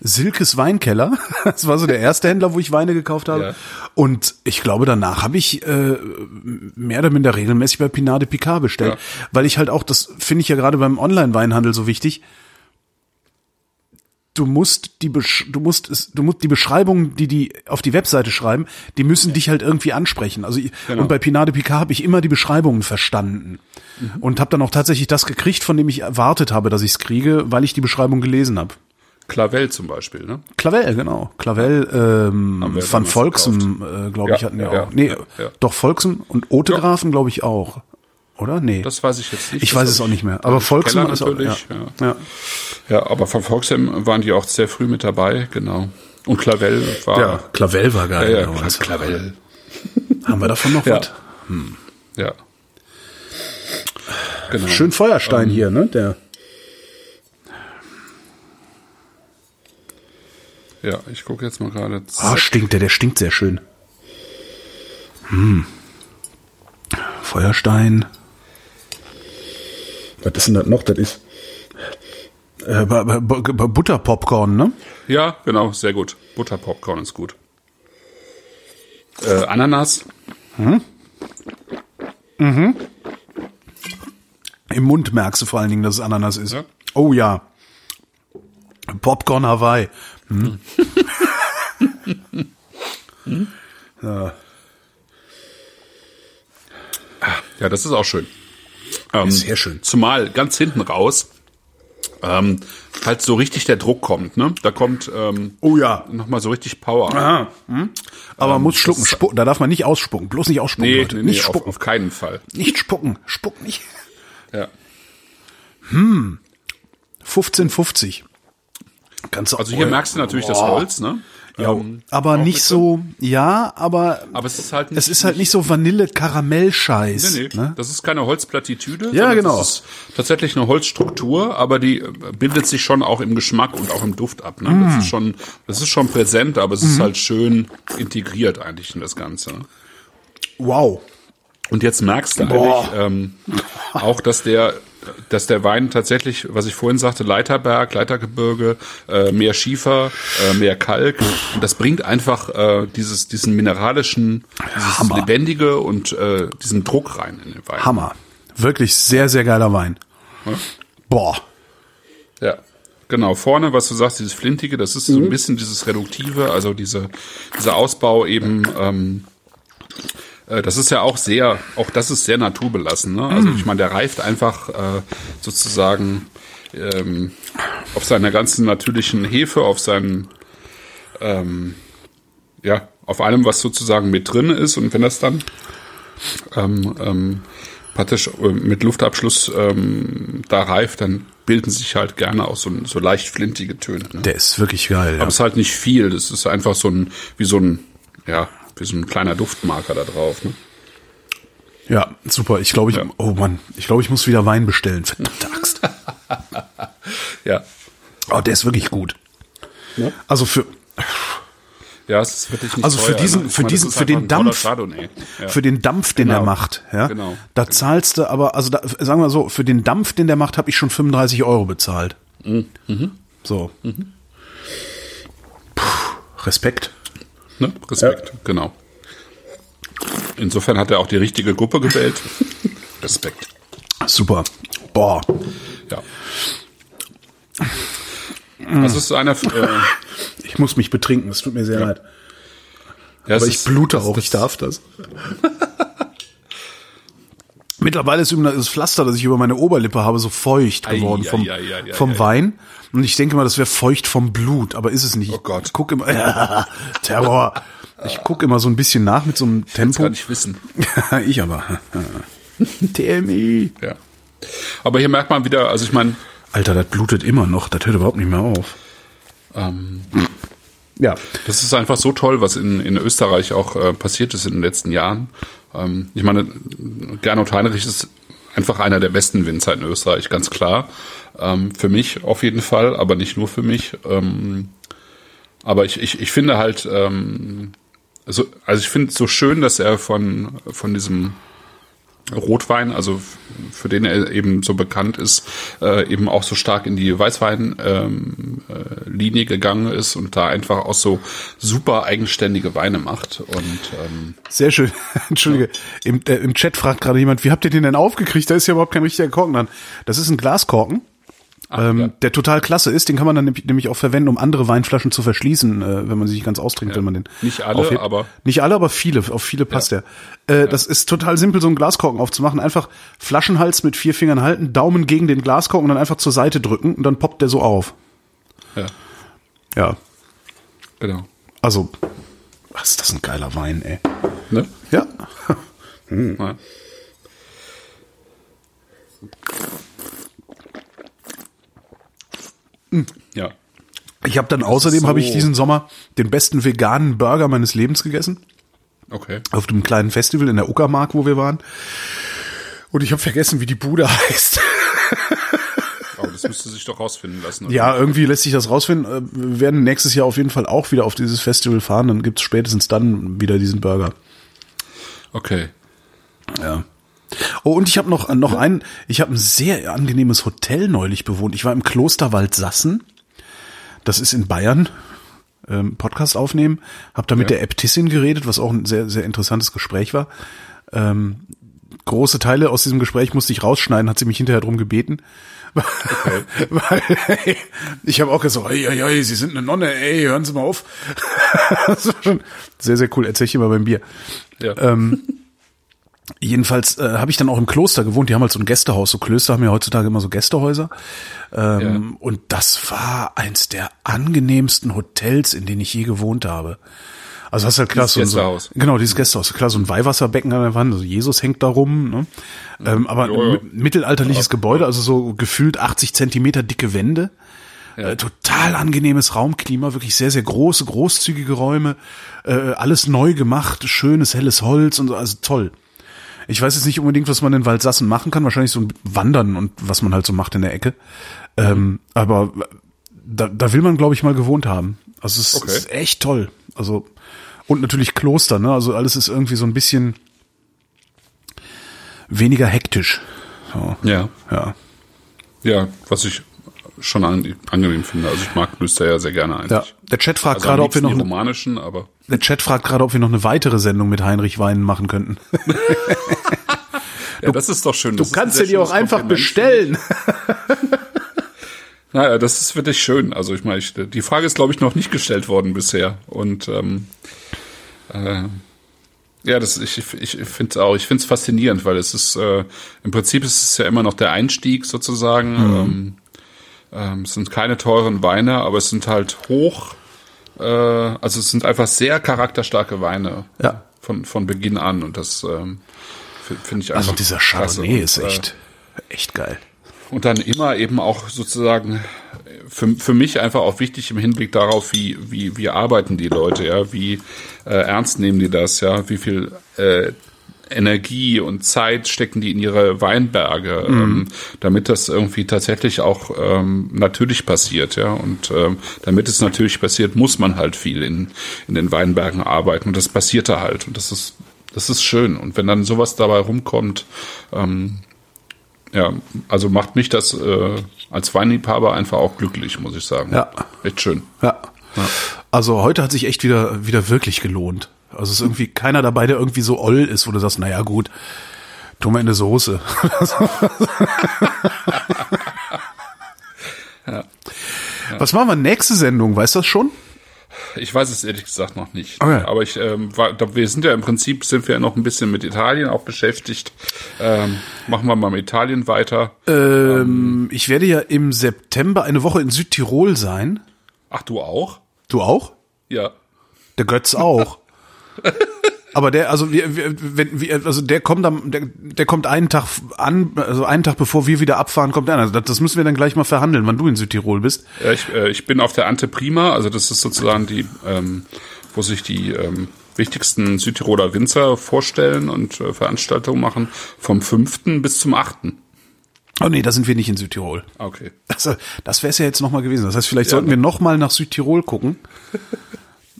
Silkes Weinkeller. *laughs* Das war so der erste Händler, wo ich Weine gekauft habe. Ja. Und ich glaube, danach habe ich äh, mehr oder minder regelmäßig bei Pinade Picard bestellt. Ja. Weil ich halt auch, das finde ich ja gerade beim Online-Weinhandel so wichtig, du musst die Besch du musst es du musst die Beschreibungen, die die auf die Webseite schreiben, die müssen dich halt irgendwie ansprechen. Also Genau. und bei Pinade Picard habe ich immer die Beschreibungen verstanden und habe dann auch tatsächlich das gekriegt, von dem ich erwartet habe, dass ich es kriege, weil ich die Beschreibung gelesen habe. Clavel zum Beispiel, ne? Clavel, genau. Clavel ähm, damals Volksem, äh, glaube ich, Ja, hatten wir ja, auch. Nee, ja, ja. doch Volksem und Otegrafen, glaube ich, auch. Oder? Nee. Das weiß ich jetzt nicht. ich Das weiß es auch ich- nicht mehr. Aber Volksem ist auch, ja. natürlich. Ja. Ja. ja, aber von Volksem waren die auch sehr früh mit dabei, genau. Und Clavel war ja, Clavel war geil. ja, ja, genau. Cla- Clavel. *laughs* Haben wir davon noch Ja. was? Ja. Genau. Schön Feuerstein hier, ne? Der. Ja, ich gucke jetzt mal gerade. Ah, stinkt der, der stinkt sehr schön. Hm. Feuerstein. Was ist denn das noch? Das ist äh, Butterpopcorn, ne? Ja, genau, sehr gut. Butterpopcorn ist gut. Äh, Ananas. Im Mund merkst du vor allen Dingen, dass es Ananas ist. Ja. Oh ja. Popcorn Hawaii. Hm. ja. Ja, das ist auch schön. Ähm, Sehr schön. Zumal ganz hinten raus ähm, halt so richtig der Druck kommt. Ne? Da kommt ähm, Oh ja. nochmal so richtig Power. Ah, hm? Aber man muss schlucken, spucken. Da darf man nicht ausspucken. Bloß nicht ausspucken, Nee, Leute. nee, nicht auf, spucken. auf keinen Fall. Nicht spucken. Spuck nicht. Ja. 15,50. Kannst du Also hier merkst du natürlich das Holz, ne? Ja, Ähm, aber nicht so, ja, aber Aber es ist halt nicht, es ist halt nicht so Vanille-Karamell-Scheiß. Nee, nee. Ne? Das ist keine Holzplattitüde. Ja, genau. Das ist tatsächlich eine Holzstruktur, aber die äh, bildet sich schon auch im Geschmack und auch im Duft ab. Ne? Mm. Das ist schon, das ist schon präsent, aber es Mhm. ist halt schön integriert eigentlich in das Ganze. Wow. Und jetzt merkst du Boah. eigentlich ähm, auch, dass der, dass der Wein tatsächlich, was ich vorhin sagte, Leiterberg, Leitergebirge, äh, mehr Schiefer, äh, mehr Kalk. Und das bringt einfach äh, dieses, diesen mineralischen, dieses Hammer. lebendige und äh, diesen Druck rein in den Wein. Hammer. Wirklich sehr, sehr geiler Wein. Boah. Ja. Genau, vorne, was du sagst, dieses Flintige, das ist so ein bisschen dieses Reduktive, also diese, dieser Ausbau eben, ähm, äh, das ist ja auch sehr, auch das ist sehr naturbelassen. Ne? Also ich meine, der reift einfach äh, sozusagen ähm, auf seiner ganzen natürlichen Hefe, auf seinen, ähm, ja, auf allem, was sozusagen mit drin ist. Und wenn das dann ähm, ähm, praktisch äh, mit Luftabschluss ähm, da reift, dann bilden sich halt gerne auch so, so leicht flintige Töne. Ne? Der ist wirklich geil. Ja. Aber es ist halt nicht viel. Das ist einfach so ein, wie so ein, ja, wie so ein kleiner Duftmarker da drauf. Ne? Ja, super. Ich glaube, ich, Ja. oh Mann, ich glaube, ich muss wieder Wein bestellen. Verdammte Axt. *laughs* Ja. Oh, der ist wirklich gut. Also für, Ja, es ist wirklich nicht also für teuer, diesen, ne? Für meine, diesen, für einfach den Dampf. Ja. für den Dampf, den Genau. er macht, ja, Genau. da zahlst du aber, also da, sagen wir so, für den Dampf, den der macht, habe ich schon 35 Euro bezahlt. Mhm. So. Puh, Respekt. Ne? Respekt, genau. Insofern hat er auch die richtige Gruppe gewählt. *laughs* Respekt. Super. Boah. Ja. Das ist einer, äh, Ich muss mich betrinken, es tut mir sehr leid. ja, Aber ich blute auch, ich darf das. Mittlerweile ist übrigens das Pflaster, das ich über meine Oberlippe habe, so feucht geworden vom, ei, ei, ei, vom ei. Wein. Und ich denke mal, das wäre feucht vom Blut, aber ist es nicht. Oh Gott. Ich guck immer, *laughs* ja, Terror. Ich gucke immer so ein bisschen nach mit so einem Das Tempo. kann ich wissen. *laughs* ich aber. *laughs* Me. Ja. Aber hier merkt man wieder, also ich meine, Alter, das blutet immer noch. Das hört überhaupt nicht mehr auf. ähm, Ja. Das ist einfach so toll, was in, in Österreich auch äh, passiert ist in den letzten Jahren. Ähm, ich meine, Gernot Heinrich ist einfach einer der besten Winzer in Österreich, ganz klar. Ähm, für mich auf jeden Fall, aber nicht nur für mich. Ähm, aber ich, ich, ich finde halt, ähm, also, also ich finde es so schön, dass er von, von diesem Rotwein, also für den er eben so bekannt ist, äh, eben auch so stark in die Weißwein-Linie ähm, äh, gegangen ist und da einfach auch so super eigenständige Weine macht. Und ähm, Sehr schön. *laughs* Entschuldige. Im, äh, Im Chat fragt gerade jemand, wie habt ihr den denn aufgekriegt? Da ist ja überhaupt kein richtiger Korken dran. Das ist ein Glaskorken. Ähm, ja. Der total klasse ist, den kann man dann nämlich- auch verwenden, um andere Weinflaschen zu verschließen, äh, wenn man sich nicht ganz austrinkt, wenn man den Nicht alle, aufhebt. aber- nicht alle, aber viele, auf viele passt der. Äh, Das ist total simpel, so einen Glaskorken aufzumachen. Einfach Flaschenhals mit vier Fingern halten, Daumen gegen den Glaskorken und dann einfach zur Seite drücken und dann poppt der so auf. ja, Ja, genau. also, was ist das ein geiler Wein, ey. Ne? Ja. *laughs* Ja. Ja. Ich habe dann außerdem so- habe ich diesen Sommer den besten veganen Burger meines Lebens gegessen. Okay. auf dem kleinen Festival in der Uckermark, wo wir waren. Und ich habe vergessen, wie die Bude *laughs* heißt. Aber das müsste sich doch rausfinden lassen. oder? ja, irgendwie lässt sich das rausfinden. Äh, Wir werden nächstes Jahr auf jeden Fall auch wieder auf dieses Festival fahren. Dann gibt's spätestens dann wieder diesen Burger. Okay. Ja. Oh, und ich habe noch noch ein, ich habe ein sehr angenehmes Hotel neulich bewohnt. Ich war im Klosterwald Sassen. Das ist in Bayern. Ähm, Podcast aufnehmen, habe da mit Ja. der Äbtissin geredet, was auch ein sehr sehr interessantes Gespräch war. Ähm, große Teile aus diesem Gespräch musste ich rausschneiden, hat sie mich hinterher drum gebeten. *laughs* Weil ey, ich habe auch gesagt, ey, ey, ey, Sie sind eine Nonne, ey, hören Sie mal auf. *laughs* das war schon sehr, sehr cool. Erzähl ich immer beim Bier. Ja. Ähm, *laughs* Jedenfalls äh, habe ich dann auch im Kloster gewohnt. Die haben halt so ein Gästehaus. So Klöster haben ja heutzutage immer so Gästehäuser. Ähm, Ja. Und das war eins der angenehmsten Hotels, in denen ich je gewohnt habe. Also hast halt klar Dieses so, so Gästehaus. genau dieses Gästehaus, klar so ein Weihwasserbecken an der Wand, also Jesus hängt da rum, ne? ähm, aber Ja, ja. mi- mittelalterliches Gebäude, also so gefühlt 80 Zentimeter dicke Wände, äh, total angenehmes Raumklima, wirklich sehr sehr große, großzügige Räume, äh, alles neu gemacht, schönes helles Holz und so, also toll. Ich weiß jetzt nicht unbedingt, was man in Waldsassen machen kann, wahrscheinlich so ein Wandern und was man halt so macht in der Ecke, ähm, aber da, da will man glaube ich mal gewohnt haben. Also es Okay. ist echt toll. Also und natürlich Kloster, ne? Also alles ist irgendwie so ein bisschen weniger hektisch. So, Ja. ja. Ja, was ich schon an, angenehm finde. Also ich mag Klöster ja sehr gerne eigentlich. Ja. Der Chat fragt Also gerade, ob wir noch romanischen, aber der Chat fragt gerade, ob wir noch eine weitere Sendung mit Heinrich Weinen machen könnten. *laughs* ja, das ist doch schön. Du Das kannst dir sehr die auch einfach bestellen. Naja, das ist wirklich schön. Also ich meine, ich, die Frage ist, glaube ich, noch nicht gestellt worden bisher. Und ähm, äh, ja, das ich, ich finde es auch, ich finde es faszinierend, weil es ist äh, im Prinzip ist es ja immer noch der Einstieg sozusagen. Ähm, ähm, es sind keine teuren Weine, aber es sind halt hoch, äh, also es sind einfach sehr charakterstarke Weine Ja. von, von Beginn an. Und das ähm, finde ich einfach. Also dieser. Chardonnay ist äh, echt, echt geil. und dann immer eben auch sozusagen für, für mich einfach auch wichtig im Hinblick darauf, wie, wie, wie arbeiten die Leute, ja, wie äh, ernst nehmen die das, ja, wie viel äh, Energie und Zeit stecken die in ihre Weinberge, ähm, damit das irgendwie tatsächlich auch ähm, natürlich passiert, ja. Und ähm, damit es natürlich passiert, muss man halt viel in, in den Weinbergen arbeiten. Und das passierte halt. Und das ist, das ist schön. Und wenn dann sowas dabei rumkommt, ähm, ja, also macht mich das äh, als Weinliebhaber einfach auch glücklich, muss ich sagen. Ja. Echt schön. Ja. Also heute hat sich echt wieder, wieder wirklich gelohnt. Also es ist irgendwie keiner dabei, der irgendwie so oll ist, wo du sagst, naja gut, tun wir in eine Soße. *laughs* Was machen wir nächste Sendung? Weißt du das schon? Ich weiß es ehrlich gesagt noch nicht. Okay. Aber ich, ähm, war, wir sind ja im Prinzip sind wir ja noch ein bisschen mit Italien auch beschäftigt. Ähm, machen wir mal mit Italien weiter. Ähm, ich werde ja im September eine Woche in Südtirol sein. Ach, du auch? Du auch? Ja. Der Götz auch. *laughs* Aber der, also wir, wir, wenn, wir, also der kommt am, der, der kommt einen Tag an, also einen Tag bevor wir wieder abfahren, kommt er an. Also das, das müssen wir dann gleich mal verhandeln, wann du in Südtirol bist. Ja, ich, äh, ich bin auf der Anteprima, also das ist sozusagen die, ähm, wo sich die ähm, wichtigsten Südtiroler Winzer vorstellen und äh, Veranstaltungen machen, vom 5. bis zum 8. Oh nee, da sind wir nicht in Südtirol. Okay. Das, das wäre es ja jetzt noch mal gewesen. Das heißt, vielleicht sollten wir noch mal nach Südtirol gucken.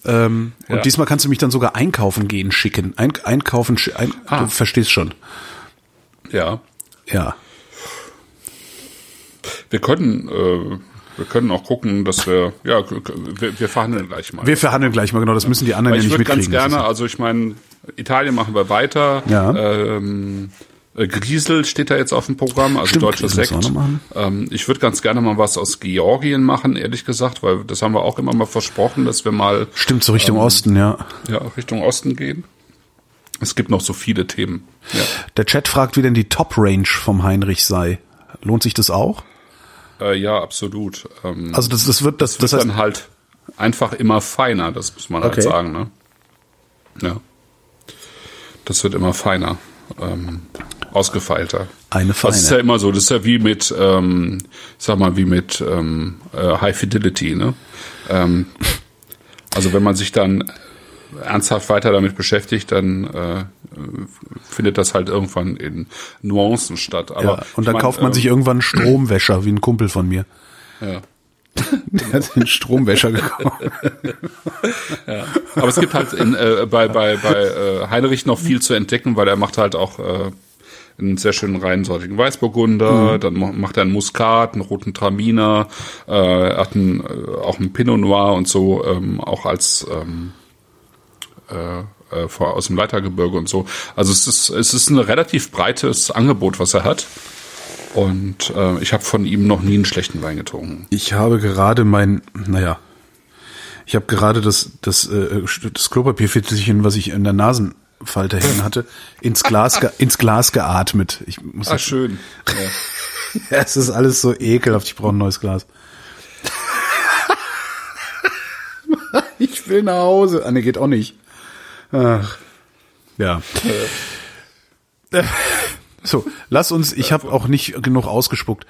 Ähm, und Ja. diesmal kannst du mich dann sogar einkaufen gehen schicken. Ein, einkaufen, ein, Ah. du verstehst schon. Ja. Ja. Wir können, äh, wir können auch gucken, dass wir, ja, wir, wir verhandeln gleich mal. Wir verhandeln gleich mal genau. Das müssen die anderen ja ich nicht würde ganz mitkriegen. Das gerne, also ich meine, Italien machen wir weiter. Ja. Ähm, äh, Griesel steht da jetzt auf dem Programm, also Stimmt, deutscher Sekt. Ähm, ich würde ganz gerne mal was aus Georgien machen, ehrlich gesagt, weil das haben wir auch immer mal versprochen, dass wir mal stimmt, so Ähm, Richtung Osten, ja. ja, Richtung Osten gehen. Es gibt noch so viele Themen. Ja. Der Chat fragt, wie denn die Top-Range vom Heinrich sei. Lohnt sich das auch? Äh, ja, absolut. Ähm, Also das, das wird, das, das das heißt, dann halt einfach immer feiner, das muss man Okay. halt sagen, ne? Ja. Das wird immer feiner, ähm, ausgefeilter. Eine Das ist feine. ja immer so, das ist ja wie mit, ähm, sag mal, wie mit ähm, äh, High Fidelity, ne? Ähm, also wenn man sich dann ernsthaft weiter damit beschäftigt, dann äh, findet das halt irgendwann in Nuancen statt. Aber ja. Und dann mein, kauft man ähm, sich irgendwann einen Stromwäscher, wie ein Kumpel von mir. ja. *laughs* Der hat den Stromwäscher gekauft. *laughs* Aber es gibt halt in, äh, bei, bei, bei äh, Heinrich noch viel zu entdecken, weil er macht halt auch äh, einen sehr schönen reinsortigen Weißburgunder, dann ma- macht er einen Muskat, einen roten Traminer, äh, er hat einen, äh, auch einen Pinot Noir und so, ähm, auch als ähm, äh, äh, aus dem Leitergebirge und so. Also es ist, es ist ein relativ breites Angebot, was er hat. Und äh, ich habe von ihm noch nie einen schlechten Wein getrunken. Ich habe gerade mein, naja, ich habe gerade das, das, äh, das Klopapierfitzelchen, was ich in der Nasen, Nasenfalterhelm hatte, ins Glas, ins Glas geatmet. Ich muss Ah, schön. Ja. *laughs* ja, es ist alles so ekelhaft. Ich brauche ein neues Glas. *laughs* ich will nach Hause. Ah, ne, geht auch nicht. Ach. Ja. Äh. So, lass uns, ich habe auch nicht genug ausgespuckt.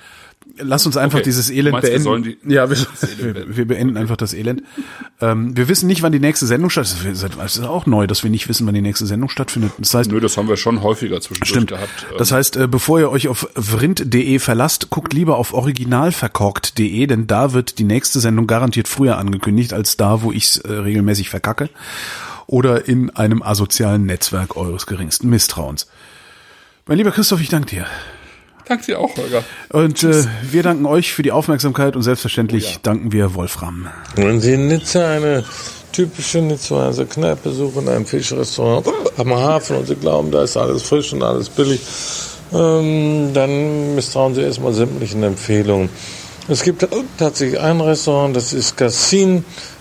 Lass uns einfach Okay. dieses Elend meinst, wir beenden. sollen die- ja, wir, wir, wir beenden einfach das Elend. Ähm, wir wissen nicht, wann die nächste Sendung stattfindet. Es ist auch neu, dass wir nicht wissen, wann die nächste Sendung stattfindet. Das heißt, Nö, das haben wir schon häufiger zwischendurch Stimmt. gehabt. Ähm, Das heißt, äh, bevor ihr euch auf vrind.de verlasst, guckt lieber auf originalverkorkt.de, denn da wird die nächste Sendung garantiert früher angekündigt als da, wo ich es äh, regelmäßig verkacke. Oder in einem asozialen Netzwerk eures geringsten Misstrauens. Mein lieber Christoph, ich danke dir. Danke dir auch, Holger. Und äh, wir danken euch für die Aufmerksamkeit und selbstverständlich Oh ja. danken wir Wolfram. Wenn Sie in Nizza eine typische Nizzaer Kneipe suchen, ein Fischrestaurant am Hafen und Sie glauben, da ist alles frisch und alles billig, ähm, dann misstrauen Sie erstmal sämtlichen Empfehlungen. Es gibt tatsächlich ein Restaurant, das ist Cassin.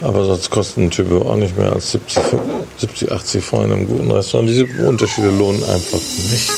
Aber sonst kosten ein Typ auch nicht mehr als 70, 70 80 Franc in einem guten Restaurant. Diese Unterschiede lohnen einfach nicht.